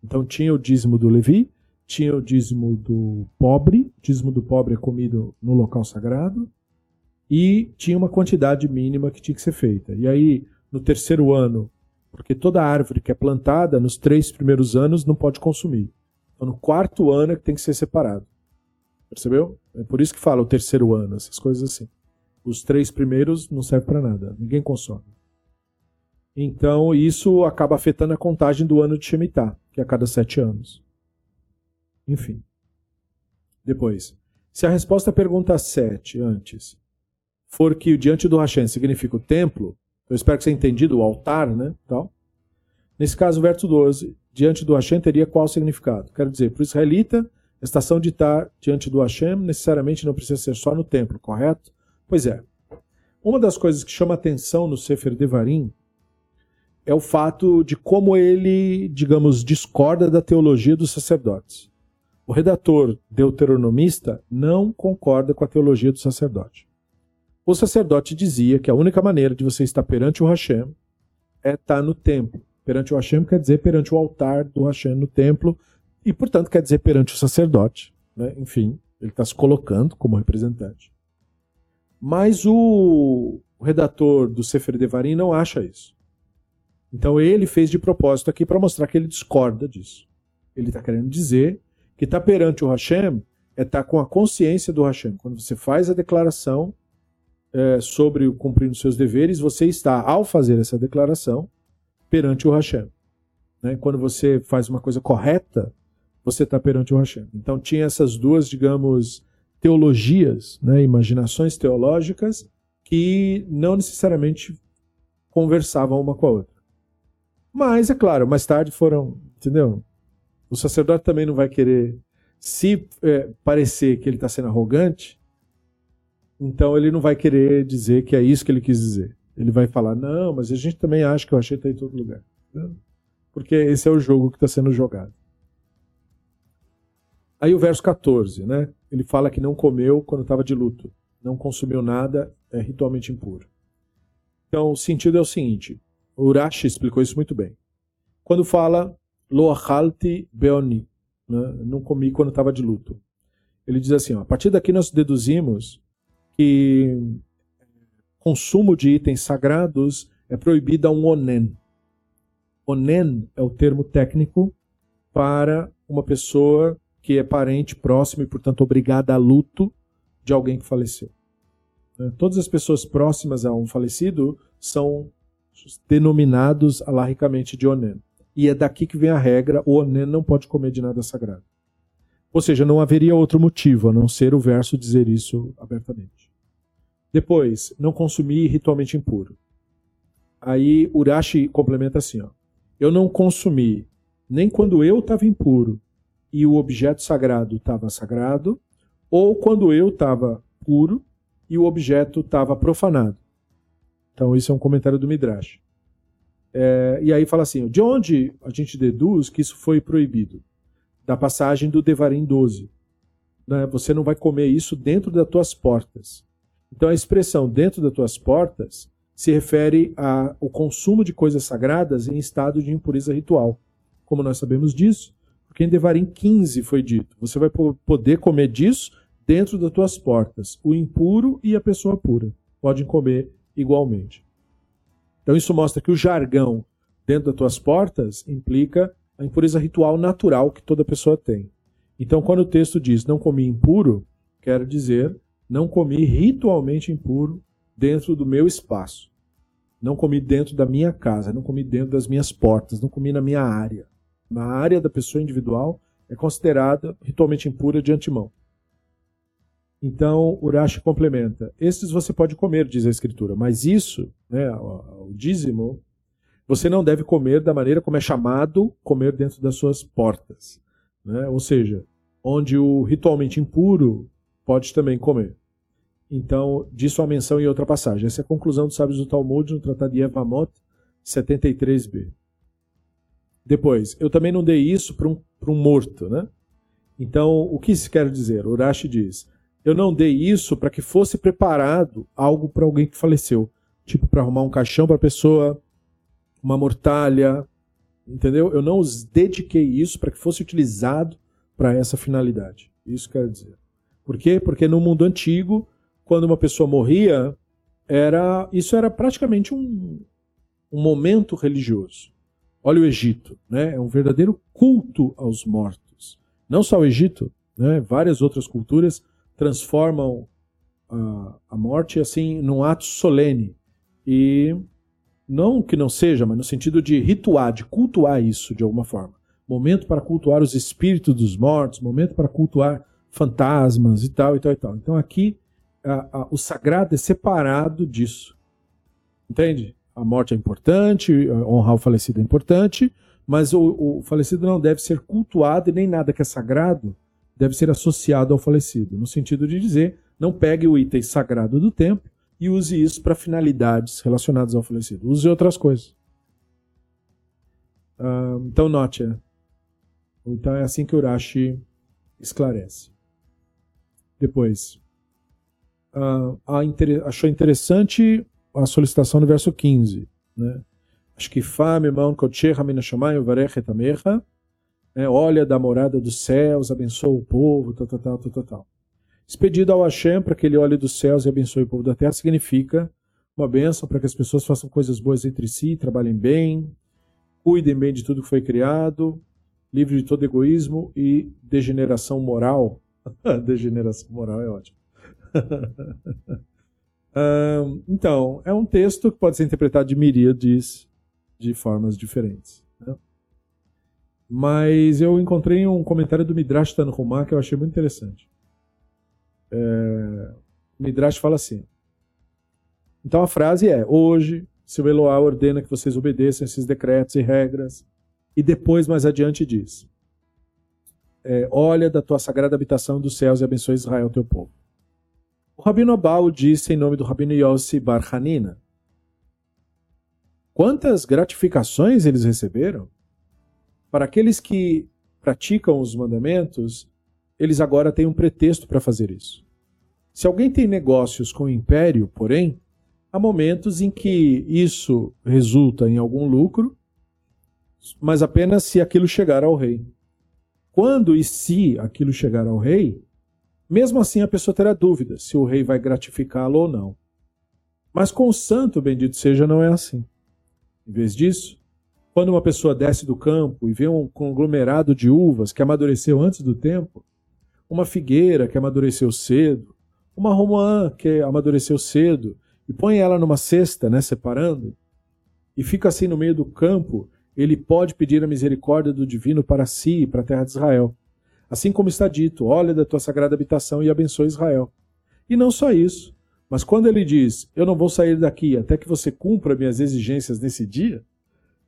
Então tinha o dízimo do Levi, tinha o dízimo do pobre, o dízimo do pobre é comido no local sagrado, e tinha uma quantidade mínima que tinha que ser feita. E aí, no terceiro ano, porque toda árvore que é plantada nos três primeiros anos não pode consumir. Então, no quarto ano é que tem que ser separado. Percebeu? É por isso que fala o terceiro ano, essas coisas assim. Os três primeiros não servem para nada, ninguém consome. Então, isso acaba afetando a contagem do ano de Shemitah, que é a cada sete anos. Enfim. Depois, se a resposta à pergunta 7 antes for que diante do Hashem significa o templo, eu espero que você tenha entendido o altar, né? Tal. Nesse caso, o verso 12, diante do Hashem teria qual significado? Quero dizer, para o israelita, a estação de estar diante do Hashem necessariamente não precisa ser só no templo, correto? Pois é. Uma das coisas que chama atenção no Sefer Devarim é o fato de como ele, digamos, discorda da teologia dos sacerdotes. O redator deuteronomista não concorda com a teologia do sacerdote. O sacerdote dizia que a única maneira de você estar perante o Hashem é estar no templo. Perante o Hashem quer dizer perante o altar do Hashem no templo, e portanto quer dizer perante o sacerdote. Né? Enfim, ele está se colocando como representante. Mas o, redator do Sefer Devarim não acha isso. Então ele fez de propósito aqui para mostrar que ele discorda disso. Ele está querendo dizer que está perante o Hashem é estar tá com a consciência do Hashem. Quando você faz a declaração é, sobre o cumprindo seus deveres, você está, ao fazer essa declaração, perante o Hashem. Né? Quando você faz uma coisa correta, você está perante o Hashem. Então tinha essas duas, digamos, teologias, né? imaginações teológicas, que não necessariamente conversavam uma com a outra. Mas, é claro, mais tarde foram, entendeu? O sacerdote também não vai querer, se é, parecer que ele está sendo arrogante, então ele não vai querer dizer que é isso que ele quis dizer. Ele vai falar, não, mas a gente também acha que o Hashem está em todo lugar. Porque esse é o jogo que está sendo jogado. Aí o verso 14, né? Ele fala que não comeu quando estava de luto. Não consumiu nada, é ritualmente impuro. Então o sentido é o seguinte: o Urashi explicou isso muito bem. Quando fala lo achalti beoni, né? não comi quando estava de luto. Ele diz assim: ó, a partir daqui nós deduzimos que consumo de itens sagrados é proibido a um onen. Onen é o termo técnico para uma pessoa que é parente próximo e, portanto, obrigada a luto de alguém que faleceu. Né? Todas as pessoas próximas a um falecido são denominados alarricamente de onen. E é daqui que vem a regra: o onen não pode comer de nada sagrado. Ou seja, não haveria outro motivo a não ser o verso dizer isso abertamente. Depois, não consumir ritualmente impuro. Aí Urashi complementa assim: ó, eu não consumi nem quando eu estava impuro e o objeto sagrado estava sagrado, ou quando eu estava puro e o objeto estava profanado. Então, isso é um comentário do Midrash. É, e aí fala assim: de onde a gente deduz que isso foi proibido? Da passagem do Devarim 12. Né? Você não vai comer isso dentro das tuas portas. Então, a expressão dentro das tuas portas se refere ao consumo de coisas sagradas em estado de impureza ritual. Como nós sabemos disso, porque em Devarim 15 foi dito: você vai poder comer disso dentro das tuas portas. O impuro e a pessoa pura podem comer igualmente. Então isso mostra que o jargão dentro das tuas portas implica a impureza ritual natural que toda pessoa tem. Então quando o texto diz não comi impuro, quer dizer não comi ritualmente impuro dentro do meu espaço. Não comi dentro da minha casa, não comi dentro das minhas portas, não comi na minha área. Na área da pessoa individual é considerada ritualmente impura de antemão. Então, Urashi complementa: esses você pode comer, diz a Escritura, mas isso, né, o, dízimo, você não deve comer da maneira como é chamado comer dentro das suas portas. Né? Ou seja, onde o ritualmente impuro pode também comer. Então, disso a menção em outra passagem. Essa é a conclusão dos sábios do Talmud no Tratado de Evamot 73b. Depois, eu também não dei isso para um, um morto. Né? Então, o que isso quer dizer? Urashi diz: eu não dei isso para que fosse preparado algo para alguém que faleceu. Tipo, para arrumar um caixão para a pessoa, uma mortalha, entendeu? Eu não os dediquei isso para que fosse utilizado para essa finalidade. Isso quer dizer. Por quê? Porque no mundo antigo, quando uma pessoa morria, era isso era praticamente um, um momento religioso. Olha o Egito, né? É um verdadeiro culto aos mortos. Não só o Egito, né? Várias outras culturas transformam a, a morte assim num ato solene. E não que não seja, mas no sentido de rituar, de cultuar isso de alguma forma. Momento para cultuar os espíritos dos mortos, momento para cultuar fantasmas e tal e tal e tal. Então aqui a, a, o sagrado é separado disso. Entende? A morte é importante, honrar o falecido é importante, mas o, o falecido não deve ser cultuado e nem nada que é sagrado deve ser associado ao falecido, no sentido de dizer, não pegue o item sagrado do templo e use isso para finalidades relacionadas ao falecido. Use outras coisas. Uh, então, note. É. Então, é assim que Urashi esclarece. Depois, uh, inter... achou interessante a solicitação no verso 15. Né? É, olha da morada dos céus, abençoa o povo, tal, tal, tal, tal, tal. Esse pedido ao Hashem para que ele olhe dos céus e abençoe o povo da terra significa uma bênção para que as pessoas façam coisas boas entre si, trabalhem bem, cuidem bem de tudo que foi criado, livre de todo egoísmo e degeneração moral. degeneração moral é ótimo. então, é um texto que pode ser interpretado de miríades de formas diferentes. Né? Mas eu encontrei um comentário do Midrash Tanhumá que eu achei muito interessante. É, o Midrash fala assim. Então a frase é: Hoje, seu Eloá ordena que vocês obedeçam esses decretos e regras. E depois, mais adiante, diz: é, Olha da tua sagrada habitação dos céus e abençoe Israel, teu povo. O Rabino Abal disse em nome do Rabino Yossi Bar Hanina: Quantas gratificações eles receberam? Para aqueles que praticam os mandamentos, eles agora têm um pretexto para fazer isso. Se alguém tem negócios com o império, porém, há momentos em que isso resulta em algum lucro, mas apenas se aquilo chegar ao rei. Quando e se aquilo chegar ao rei, mesmo assim, a pessoa terá dúvida se o rei vai gratificá-lo ou não. Mas com o santo, bendito seja, não é assim. Em vez disso, quando uma pessoa desce do campo e vê um conglomerado de uvas que amadureceu antes do tempo, uma figueira que amadureceu cedo, uma romã que amadureceu cedo, e põe ela numa cesta, né, separando, e fica assim no meio do campo, ele pode pedir a misericórdia do divino para si e para a terra de Israel. Assim como está dito, olha da tua sagrada habitação e abençoe Israel. E não só isso, mas quando ele diz, eu não vou sair daqui até que você cumpra minhas exigências nesse dia,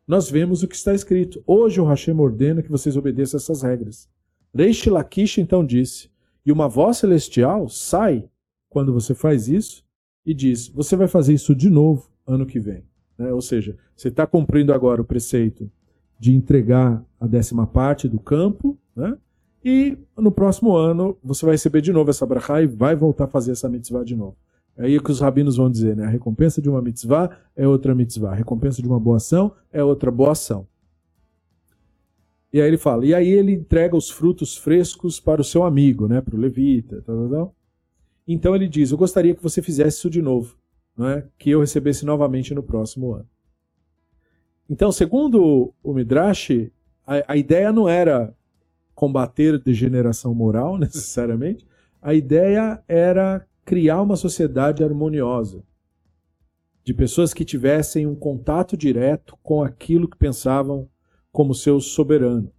nós vemos o que está escrito. Hoje o Hashem ordena que vocês obedeçam essas regras. Reish Lakish então disse, e uma voz celestial sai quando você faz isso e diz, você vai fazer isso de novo ano que vem. Né? Ou seja, você está cumprindo agora o preceito de entregar a décima parte do campo, né? E no próximo ano você vai receber de novo essa brachá e vai voltar a fazer essa mitzvah de novo. É aí que os rabinos vão dizer, né? A recompensa de uma mitzvah é outra mitzvah. A recompensa de uma boa ação é outra boa ação. E aí ele fala, e aí ele entrega os frutos frescos para o seu amigo, né? Para o levita, tal, tal, tal. Então ele diz, eu gostaria que você fizesse isso de novo, não é? Que eu recebesse novamente no próximo ano. Então, segundo o Midrash, a, a ideia não era combater degeneração moral, necessariamente. A ideia era criar uma sociedade harmoniosa, de pessoas que tivessem um contato direto com aquilo que pensavam como seu soberano.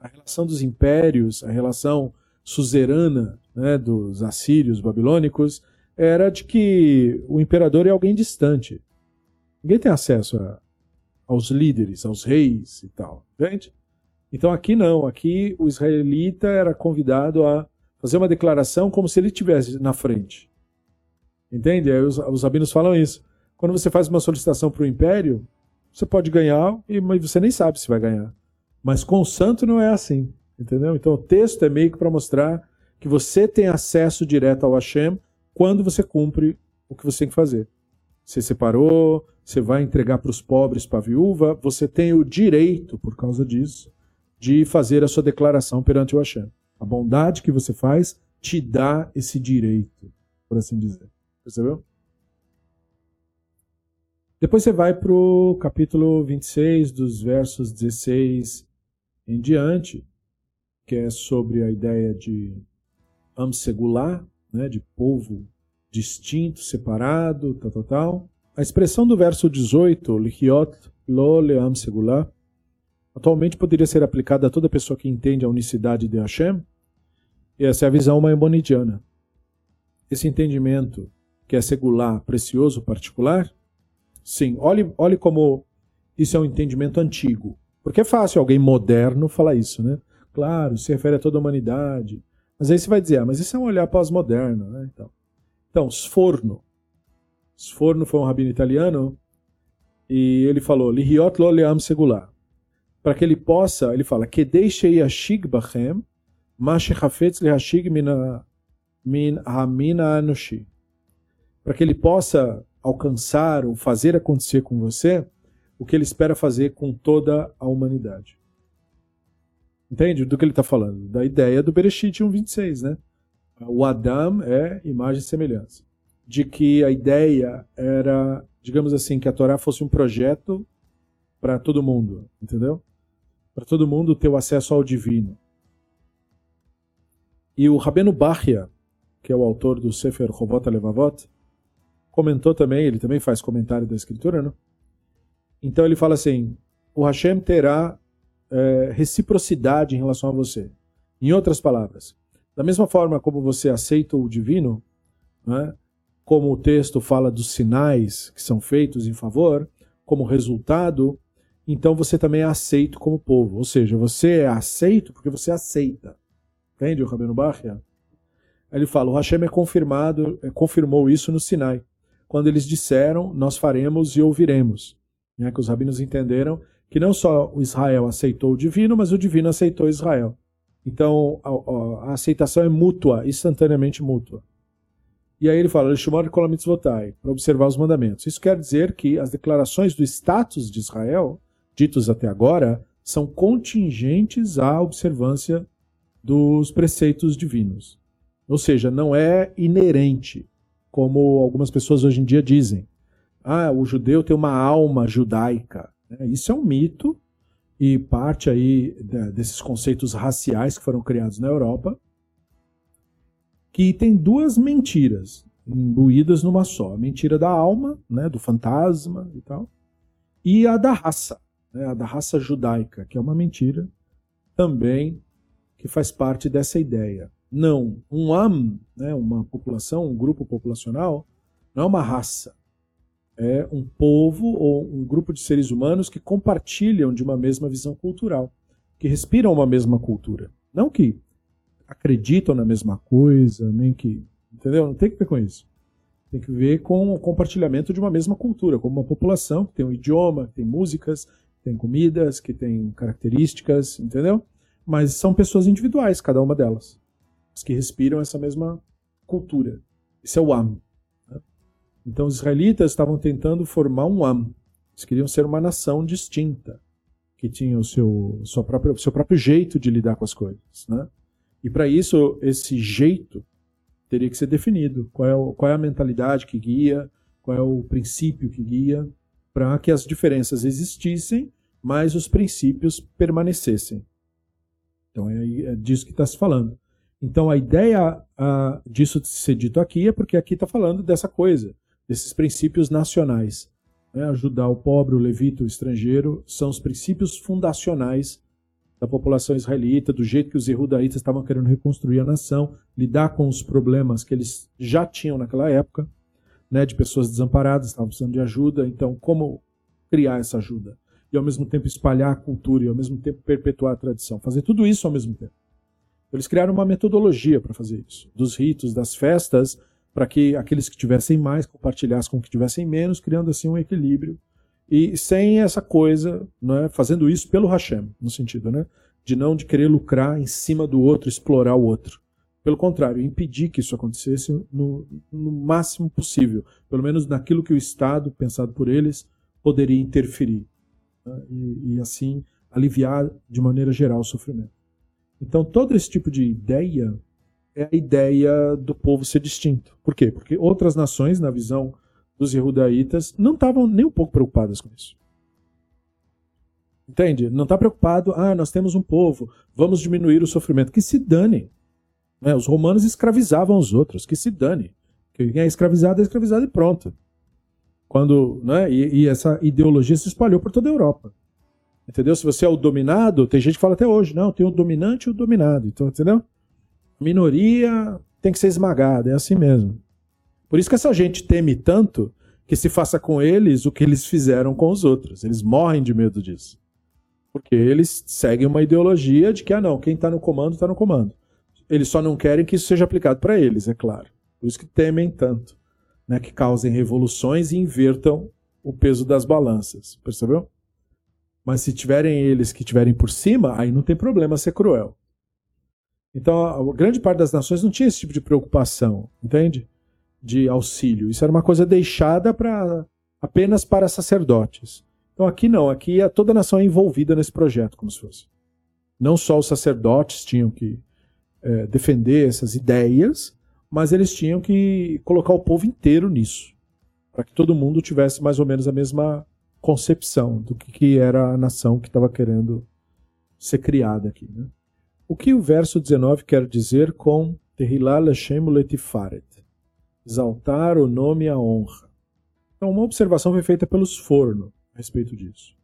A relação dos impérios, a relação suzerana né, dos assírios, babilônicos, era de que o imperador é alguém distante. Ninguém tem acesso a, aos líderes, aos reis e tal. Entende? Então aqui não, aqui o israelita era convidado a fazer uma declaração como se ele estivesse na frente. Entende? Aí os, os rabinos falam isso. Quando você faz uma solicitação para o império, você pode ganhar, mas você nem sabe se vai ganhar. Mas com o santo não é assim. Entendeu? Então o texto é meio que para mostrar que você tem acesso direto ao Hashem quando você cumpre o que você tem que fazer. Você separou, você vai entregar para os pobres, para a viúva, você tem o direito, por causa disso, de fazer a sua declaração perante o Hashem. A bondade que você faz te dá esse direito, por assim dizer. Percebeu? Depois você vai para o capítulo 26, dos versos 16 em diante, que é sobre a ideia de Amsegular, né, de povo distinto, separado, tal, tal, tal. A expressão do verso 18, Lihiot lo leam segular, atualmente poderia ser aplicada a toda pessoa que entende a unicidade de Hashem, essa é a visão maimonidiana. Esse entendimento, que é segular, precioso, particular, sim, olhe, olhe como isso é um entendimento antigo. Porque é fácil alguém moderno falar isso, né? Claro, se refere a toda a humanidade. Mas aí você vai dizer, ah, mas isso é um olhar pós-moderno, né? Então, então, Sforno. Sforno foi um rabino italiano e ele falou, Lihiot lo leam segular para que ele possa, ele fala, que deixe yashig bachem, mashechafetz lehashig min hamina anoshi. Para que ele possa alcançar ou fazer acontecer com você o que ele espera fazer com toda a humanidade. Entende do que ele está falando? Da ideia do Bereshit 1.26, né? O Adam é imagem e semelhança. De que a ideia era, digamos assim, que a Torá fosse um projeto para todo mundo, entendeu? Para todo mundo ter o acesso ao divino. E o Rabeno Bachia, que é o autor do Sefer Rovot Levavot, comentou também, ele também faz comentário da escritura, né? Então ele fala assim: o Hashem terá é, reciprocidade em relação a você. Em outras palavras, da mesma forma como você aceita o divino, né, como o texto fala dos sinais que são feitos em favor, como resultado, então você também é aceito como povo. Ou seja, você é aceito porque você aceita. Entende o Rabino Bachia? Ele fala, o Hashem é confirmado, é, confirmou isso no Sinai, quando eles disseram, nós faremos e ouviremos. Né, que os rabinos entenderam que não só o Israel aceitou o divino, mas o divino aceitou Israel. Então a, a, a aceitação é mútua, instantaneamente mútua. E aí ele fala, para observar os mandamentos. Isso quer dizer que as declarações do status de Israel, ditos até agora, são contingentes à observância dos preceitos divinos. Ou seja, não é inerente, como algumas pessoas hoje em dia dizem. Ah, o judeu tem uma alma judaica. Né? Isso é um mito e parte aí desses conceitos raciais que foram criados na Europa, que tem duas mentiras imbuídas numa só. A mentira da alma, né, do fantasma e tal, e a da raça, né, a da raça judaica, que é uma mentira também que faz parte dessa ideia. Não, um am, né, uma população, um grupo populacional, não é uma raça, é um povo ou um grupo de seres humanos que compartilham de uma mesma visão cultural, que respiram uma mesma cultura. Não que acreditam na mesma coisa, nem que. Entendeu? Não tem que ver com isso. Tem que ver com o compartilhamento de uma mesma cultura, como uma população que tem um idioma, que tem músicas, tem comidas, que tem características, entendeu? Mas são pessoas individuais, cada uma delas, as que respiram essa mesma cultura. Esse é o Am. Então os israelitas estavam tentando formar um Am. Eles queriam ser uma nação distinta, que tinha o seu, sua própria, seu próprio jeito de lidar com as coisas. Né? E para isso, esse jeito teria que ser definido. Qual é, o, qual é a mentalidade que guia, qual é o princípio que guia, para que as diferenças existissem, mas os princípios permanecessem. Então é, é disso que está se falando. Então a ideia a, disso ser dito aqui é porque aqui está falando dessa coisa, desses princípios nacionais. Né? Ajudar o pobre, o levita, o estrangeiro, são os princípios fundacionais da população israelita, do jeito que os erudaítas estavam querendo reconstruir a nação, lidar com os problemas que eles já tinham naquela época, né, de pessoas desamparadas, estavam precisando de ajuda, então como criar essa ajuda? E ao mesmo tempo espalhar a cultura, e ao mesmo tempo perpetuar a tradição, fazer tudo isso ao mesmo tempo. Eles criaram uma metodologia para fazer isso, dos ritos, das festas, para que aqueles que tivessem mais compartilhassem com que tivessem menos, criando assim um equilíbrio. E sem essa coisa, né, fazendo isso pelo Hashem, no sentido né, de não de querer lucrar em cima do outro, explorar o outro. Pelo contrário, impedir que isso acontecesse no, no máximo possível, pelo menos naquilo que o Estado, pensado por eles, poderia interferir. Né, e, e assim aliviar de maneira geral o sofrimento. Então, todo esse tipo de ideia é a ideia do povo ser distinto. Por quê? Porque outras nações, na visão dos Yehudaítas, não estavam nem um pouco preocupadas com isso. Entende? Não está preocupado, ah, nós temos um povo, vamos diminuir o sofrimento. Que se dane. Né? Os romanos escravizavam os outros, que se dane. Quem é escravizado é escravizado e pronto. Quando, né? e, e essa ideologia se espalhou por toda a Europa. Entendeu? Se você é o dominado, tem gente que fala até hoje, não, tem o dominante e o dominado. Então, entendeu? minoria tem que ser esmagada, é assim mesmo. Por isso que essa gente teme tanto que se faça com eles o que eles fizeram com os outros. Eles morrem de medo disso. Porque eles seguem uma ideologia de que, ah, não, quem está no comando está no comando. Eles só não querem que isso seja aplicado para eles, é claro. Por isso que temem tanto. Né, que causem revoluções e invertam o peso das balanças. Percebeu? Mas se tiverem eles que tiverem por cima, aí não tem problema ser cruel. Então, a grande parte das nações não tinha esse tipo de preocupação, entende? De auxílio. Isso era uma coisa deixada para apenas para sacerdotes. Então aqui não, aqui toda a nação é envolvida nesse projeto, como se fosse. Não só os sacerdotes tinham que é, defender essas ideias, mas eles tinham que colocar o povo inteiro nisso, para que todo mundo tivesse mais ou menos a mesma concepção do que, que era a nação que estava querendo ser criada aqui. Né? O que o verso 19 quer dizer com Tehillah Lashem Letifaret? Exaltar o nome e a honra. Então, uma observação foi feita pelos Forno a respeito disso.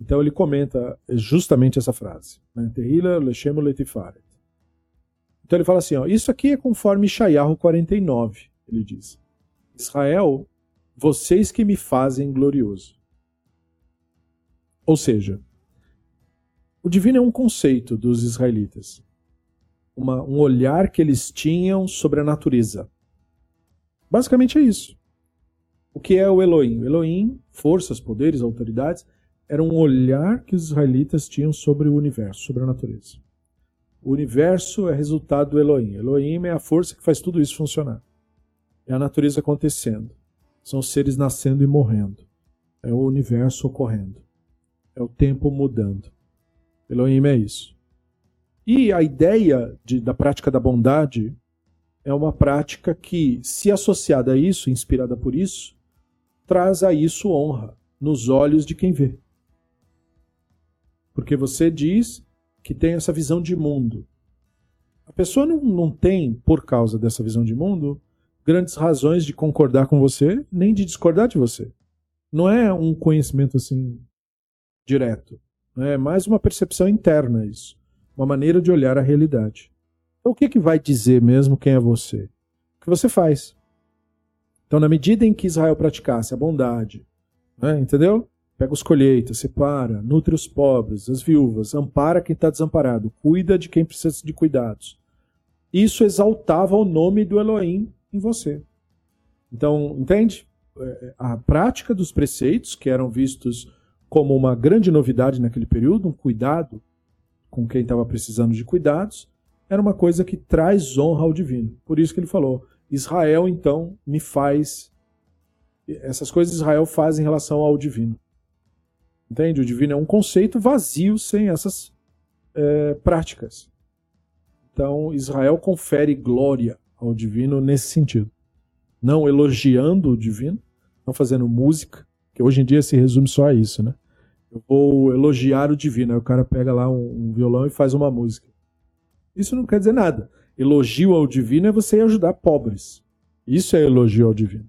Então, ele comenta justamente essa frase: né? Tehillah Lashem Letifaret. Então, ele fala assim: ó, Isso aqui é conforme Shayahu 49. Ele diz: Israel, vocês que me fazem glorioso. Ou seja, o divino é um conceito dos israelitas. Uma, um olhar que eles tinham sobre a natureza. Basicamente é isso. O que é o Elohim? O Elohim, forças, poderes, autoridades, era um olhar que os israelitas tinham sobre o universo, sobre a natureza. O universo é resultado do Elohim. Elohim é a força que faz tudo isso funcionar. É a natureza acontecendo. São seres nascendo e morrendo. É o universo ocorrendo. É o tempo mudando. Elohim é isso. E a ideia de, da prática da bondade é uma prática que, se associada a isso, inspirada por isso, traz a isso honra nos olhos de quem vê. Porque você diz que tem essa visão de mundo. A pessoa não, não tem, por causa dessa visão de mundo, grandes razões de concordar com você, nem de discordar de você. Não é um conhecimento assim direto. É mais uma percepção interna isso. Uma maneira de olhar a realidade. Então, o que, que vai dizer mesmo quem é você? O que você faz. Então, na medida em que Israel praticasse a bondade, né, entendeu? Pega os colheitas, separa, nutre os pobres, as viúvas, ampara quem está desamparado, cuida de quem precisa de cuidados. Isso exaltava o nome do Elohim em você. Então, entende? É, a prática dos preceitos, que eram vistos como uma grande novidade naquele período, um cuidado com quem estava precisando de cuidados, era uma coisa que traz honra ao divino. Por isso que ele falou: Israel então me faz. Essas coisas Israel faz em relação ao divino. Entende? O divino é um conceito vazio sem essas é, práticas. Então, Israel confere glória ao divino nesse sentido. Não elogiando o divino, não fazendo música, que hoje em dia se resume só a isso, né? Eu vou elogiar o divino. Aí o cara pega lá um, um violão e faz uma música. Isso não quer dizer nada. Elogio ao divino é você ajudar pobres. Isso é elogio ao divino.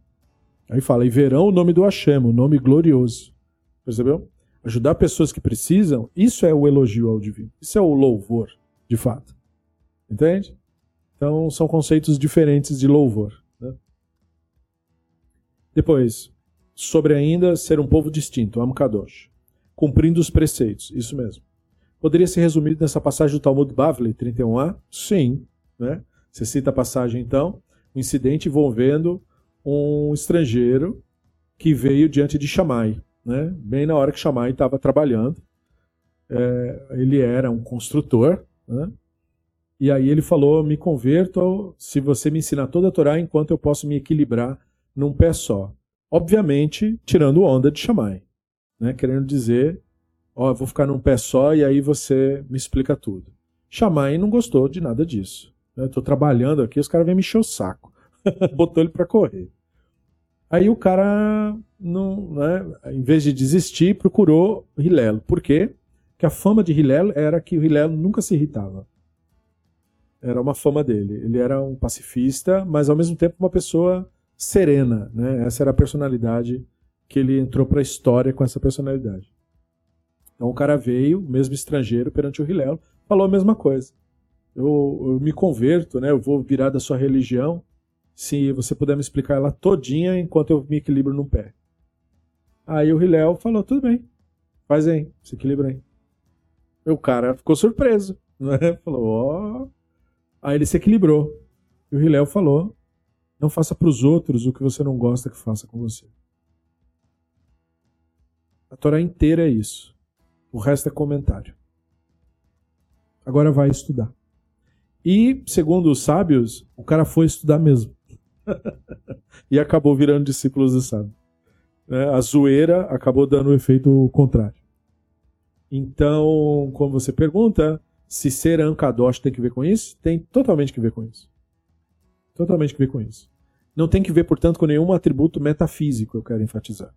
Aí fala, e verão o nome do Hashem, o nome glorioso. Percebeu? Ajudar pessoas que precisam, isso é o elogio ao divino. Isso é o louvor, de fato. Entende? Então são conceitos diferentes de louvor. Né? Depois, sobre ainda ser um povo distinto, Amkadosh, cumprindo os preceitos, isso mesmo. Poderia ser resumido nessa passagem do Talmud Bavli 31a? Sim. Né? Você cita a passagem então, um incidente envolvendo um estrangeiro que veio diante de Shammai, né? bem na hora que Shammai estava trabalhando. É, ele era um construtor, né? e aí ele falou: Me converto se você me ensinar toda a Torá enquanto eu posso me equilibrar num pé só. Obviamente, tirando onda de Shammai, né? querendo dizer, ó, eu vou ficar num pé só e aí você me explica tudo. Shammai não gostou de nada disso. Né? Estou trabalhando aqui, os caras vêm me encher o saco. Botou ele para correr. Aí o cara, não, né, em vez de desistir, procurou Hilelo. Por quê? Porque a fama de Hilelo era que o Hilelo nunca se irritava. Era uma fama dele. Ele era um pacifista, mas ao mesmo tempo uma pessoa serena, né? Essa era a personalidade que ele entrou para a história com essa personalidade. Então o cara veio, mesmo estrangeiro, perante o Hilel, falou a mesma coisa. Eu, eu, me converto, né? Eu vou virar da sua religião, se você puder me explicar ela todinha enquanto eu me equilibro no pé. Aí o Hilel falou, tudo bem, faz aí, se equilibra aí. O cara ficou surpreso, né? Falou, ó. Oh. Aí ele se equilibrou. E o Hilel falou, não faça para os outros o que você não gosta que faça com você. A Torá inteira é isso. O resto é comentário. Agora vai estudar. E, segundo os sábios, o cara foi estudar mesmo. e acabou virando discípulos do sábio. né, a zoeira acabou dando o efeito contrário. Então, como você pergunta, se ser Ankadosh tem que ver com isso? Tem totalmente que ver com isso. Totalmente que ver com isso. Não tem que ver, portanto, com nenhum atributo metafísico, eu quero enfatizar.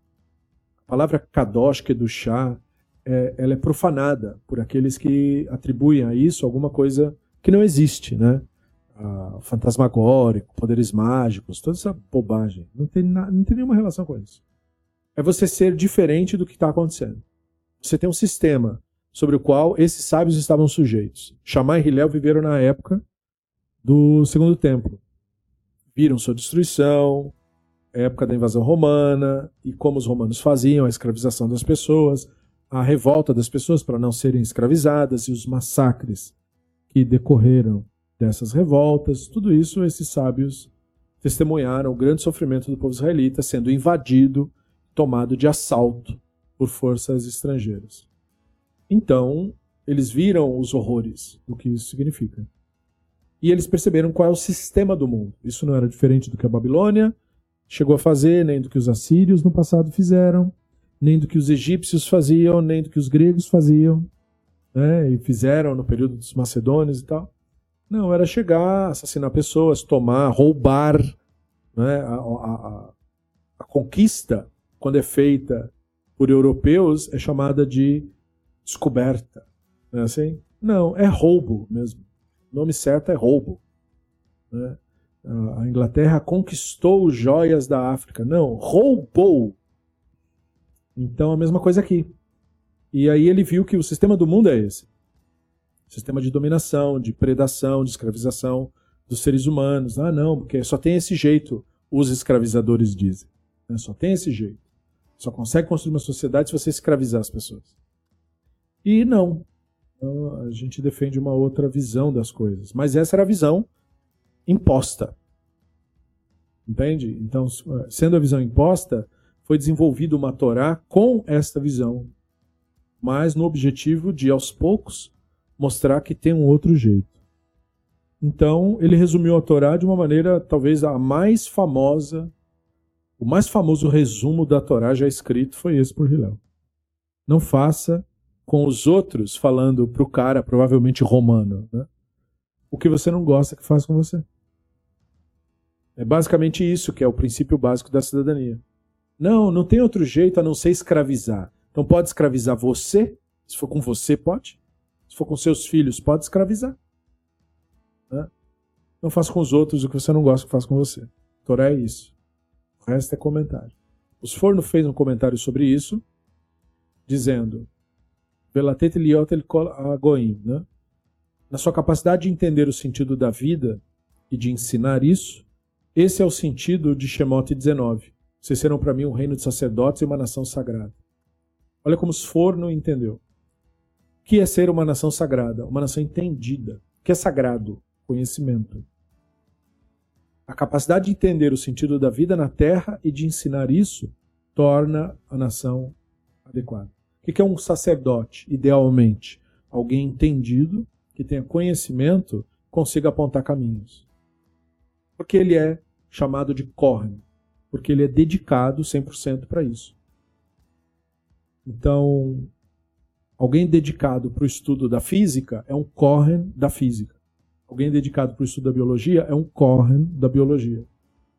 A palavra Kadosh, que é do chá, é, ela é profanada por aqueles que atribuem a isso alguma coisa que não existe, né? Ah, fantasmagórico, poderes mágicos, toda essa bobagem. Não tem, não tem nenhuma relação com isso. É você ser diferente do que está acontecendo. Você tem um sistema sobre o qual esses sábios estavam sujeitos. Shammai e Hillel viveram na época do Segundo Templo. Viram sua destruição, época da invasão romana e como os romanos faziam a escravização das pessoas, a revolta das pessoas para não serem escravizadas e os massacres que decorreram dessas revoltas. Tudo isso esses sábios testemunharam o grande sofrimento do povo israelita sendo invadido, tomado de assalto por forças estrangeiras. Então, eles viram os horrores do que isso significa. E eles perceberam qual é o sistema do mundo. Isso não era diferente do que a Babilônia chegou a fazer, nem do que os assírios no passado fizeram, nem do que os egípcios faziam, nem do que os gregos faziam, né, e fizeram no período dos macedônios e tal. Não, era chegar, assassinar pessoas, tomar, roubar. Né, a, a, a, conquista, quando é feita por europeus, é chamada de descoberta. Não é assim? Não, é roubo mesmo. O nome certo é roubo. Né? A Inglaterra conquistou joias da África. Não, roubou. Então a mesma coisa aqui. E aí ele viu que o sistema do mundo é esse. Sistema de dominação, de predação, de escravização dos seres humanos. Ah, não, porque só tem esse jeito, os escravizadores dizem. Né? Só tem esse jeito. Só consegue construir uma sociedade se você escravizar as pessoas. E não. Então, a gente defende uma outra visão das coisas. Mas essa era a visão imposta. Entende? Então, sendo a visão imposta, foi desenvolvida uma Torá com esta visão, mas no objetivo de, aos poucos, mostrar que tem um outro jeito. Então, ele resumiu a Torá de uma maneira talvez a mais famosa, o mais famoso resumo da Torá já escrito foi esse por Hillel. Não faça com os outros, falando para o cara, provavelmente romano, né? o que você não gosta que faça com você. É basicamente isso que é o princípio básico da cidadania. Não, não tem outro jeito a não ser escravizar. Então pode escravizar você, se for com você, pode. Se for com seus filhos, pode escravizar. Né? Não faça com os outros o que você não gosta que faça com você. Torá é isso. O resto é comentário. Os Forno fez um comentário sobre isso, dizendo: Velatet liot agoim, né? Na sua capacidade de entender o sentido da vida e de ensinar isso, esse é o sentido de Shemot 19. Vocês serão para mim um reino de sacerdotes e uma nação sagrada. Olha como Sforno entendeu. Que é ser uma nação sagrada? Uma nação entendida. Que é sagrado? Conhecimento. A capacidade de entender o sentido da vida na terra e de ensinar isso torna a nação adequada. O que é um sacerdote, idealmente? Alguém entendido, que tenha conhecimento, consiga apontar caminhos. Porque ele é chamado de Kohen, porque ele é dedicado 100% para isso. Então, alguém dedicado para o estudo da física é um Kohen da física. Alguém dedicado para o estudo da biologia é um Kohen da biologia.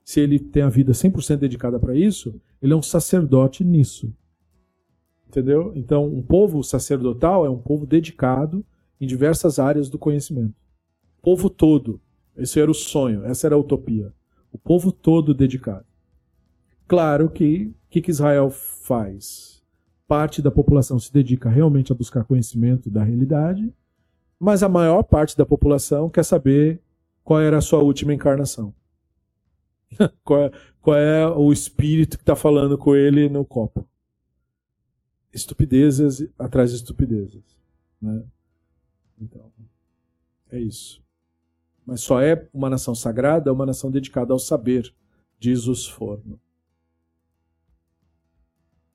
Se ele tem a vida 100% dedicada para isso, ele é um sacerdote nisso. Entendeu? Então, um povo sacerdotal é um povo dedicado em diversas áreas do conhecimento. O povo todo. Esse era o sonho, essa era a utopia. O povo todo dedicado. Claro que o que, que Israel faz? Parte da população se dedica realmente a buscar conhecimento da realidade, mas a maior parte da população quer saber qual era a sua última encarnação. qual, é, qual é o espírito que está falando com ele no copo estupidezes atrás de estupidezes. Né? Então, é isso. Mas só é uma nação sagrada uma nação dedicada ao saber, diz os forno.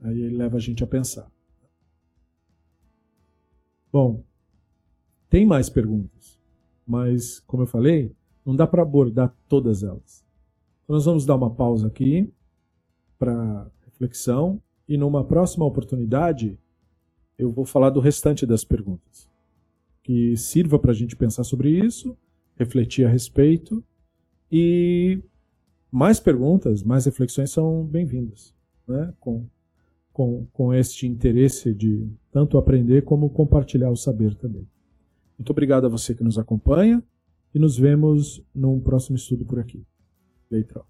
Aí ele leva a gente a pensar. Bom, tem mais perguntas, mas, como eu falei, não dá para abordar todas elas. Então, nós vamos dar uma pausa aqui para reflexão e numa próxima oportunidade eu vou falar do restante das perguntas. Que sirva para a gente pensar sobre isso, refletir a respeito e mais perguntas, mais reflexões são bem-vindas, né? com, com, com este interesse de tanto aprender como compartilhar o saber também. Muito obrigado a você que nos acompanha e nos vemos num próximo estudo por aqui. Leitral.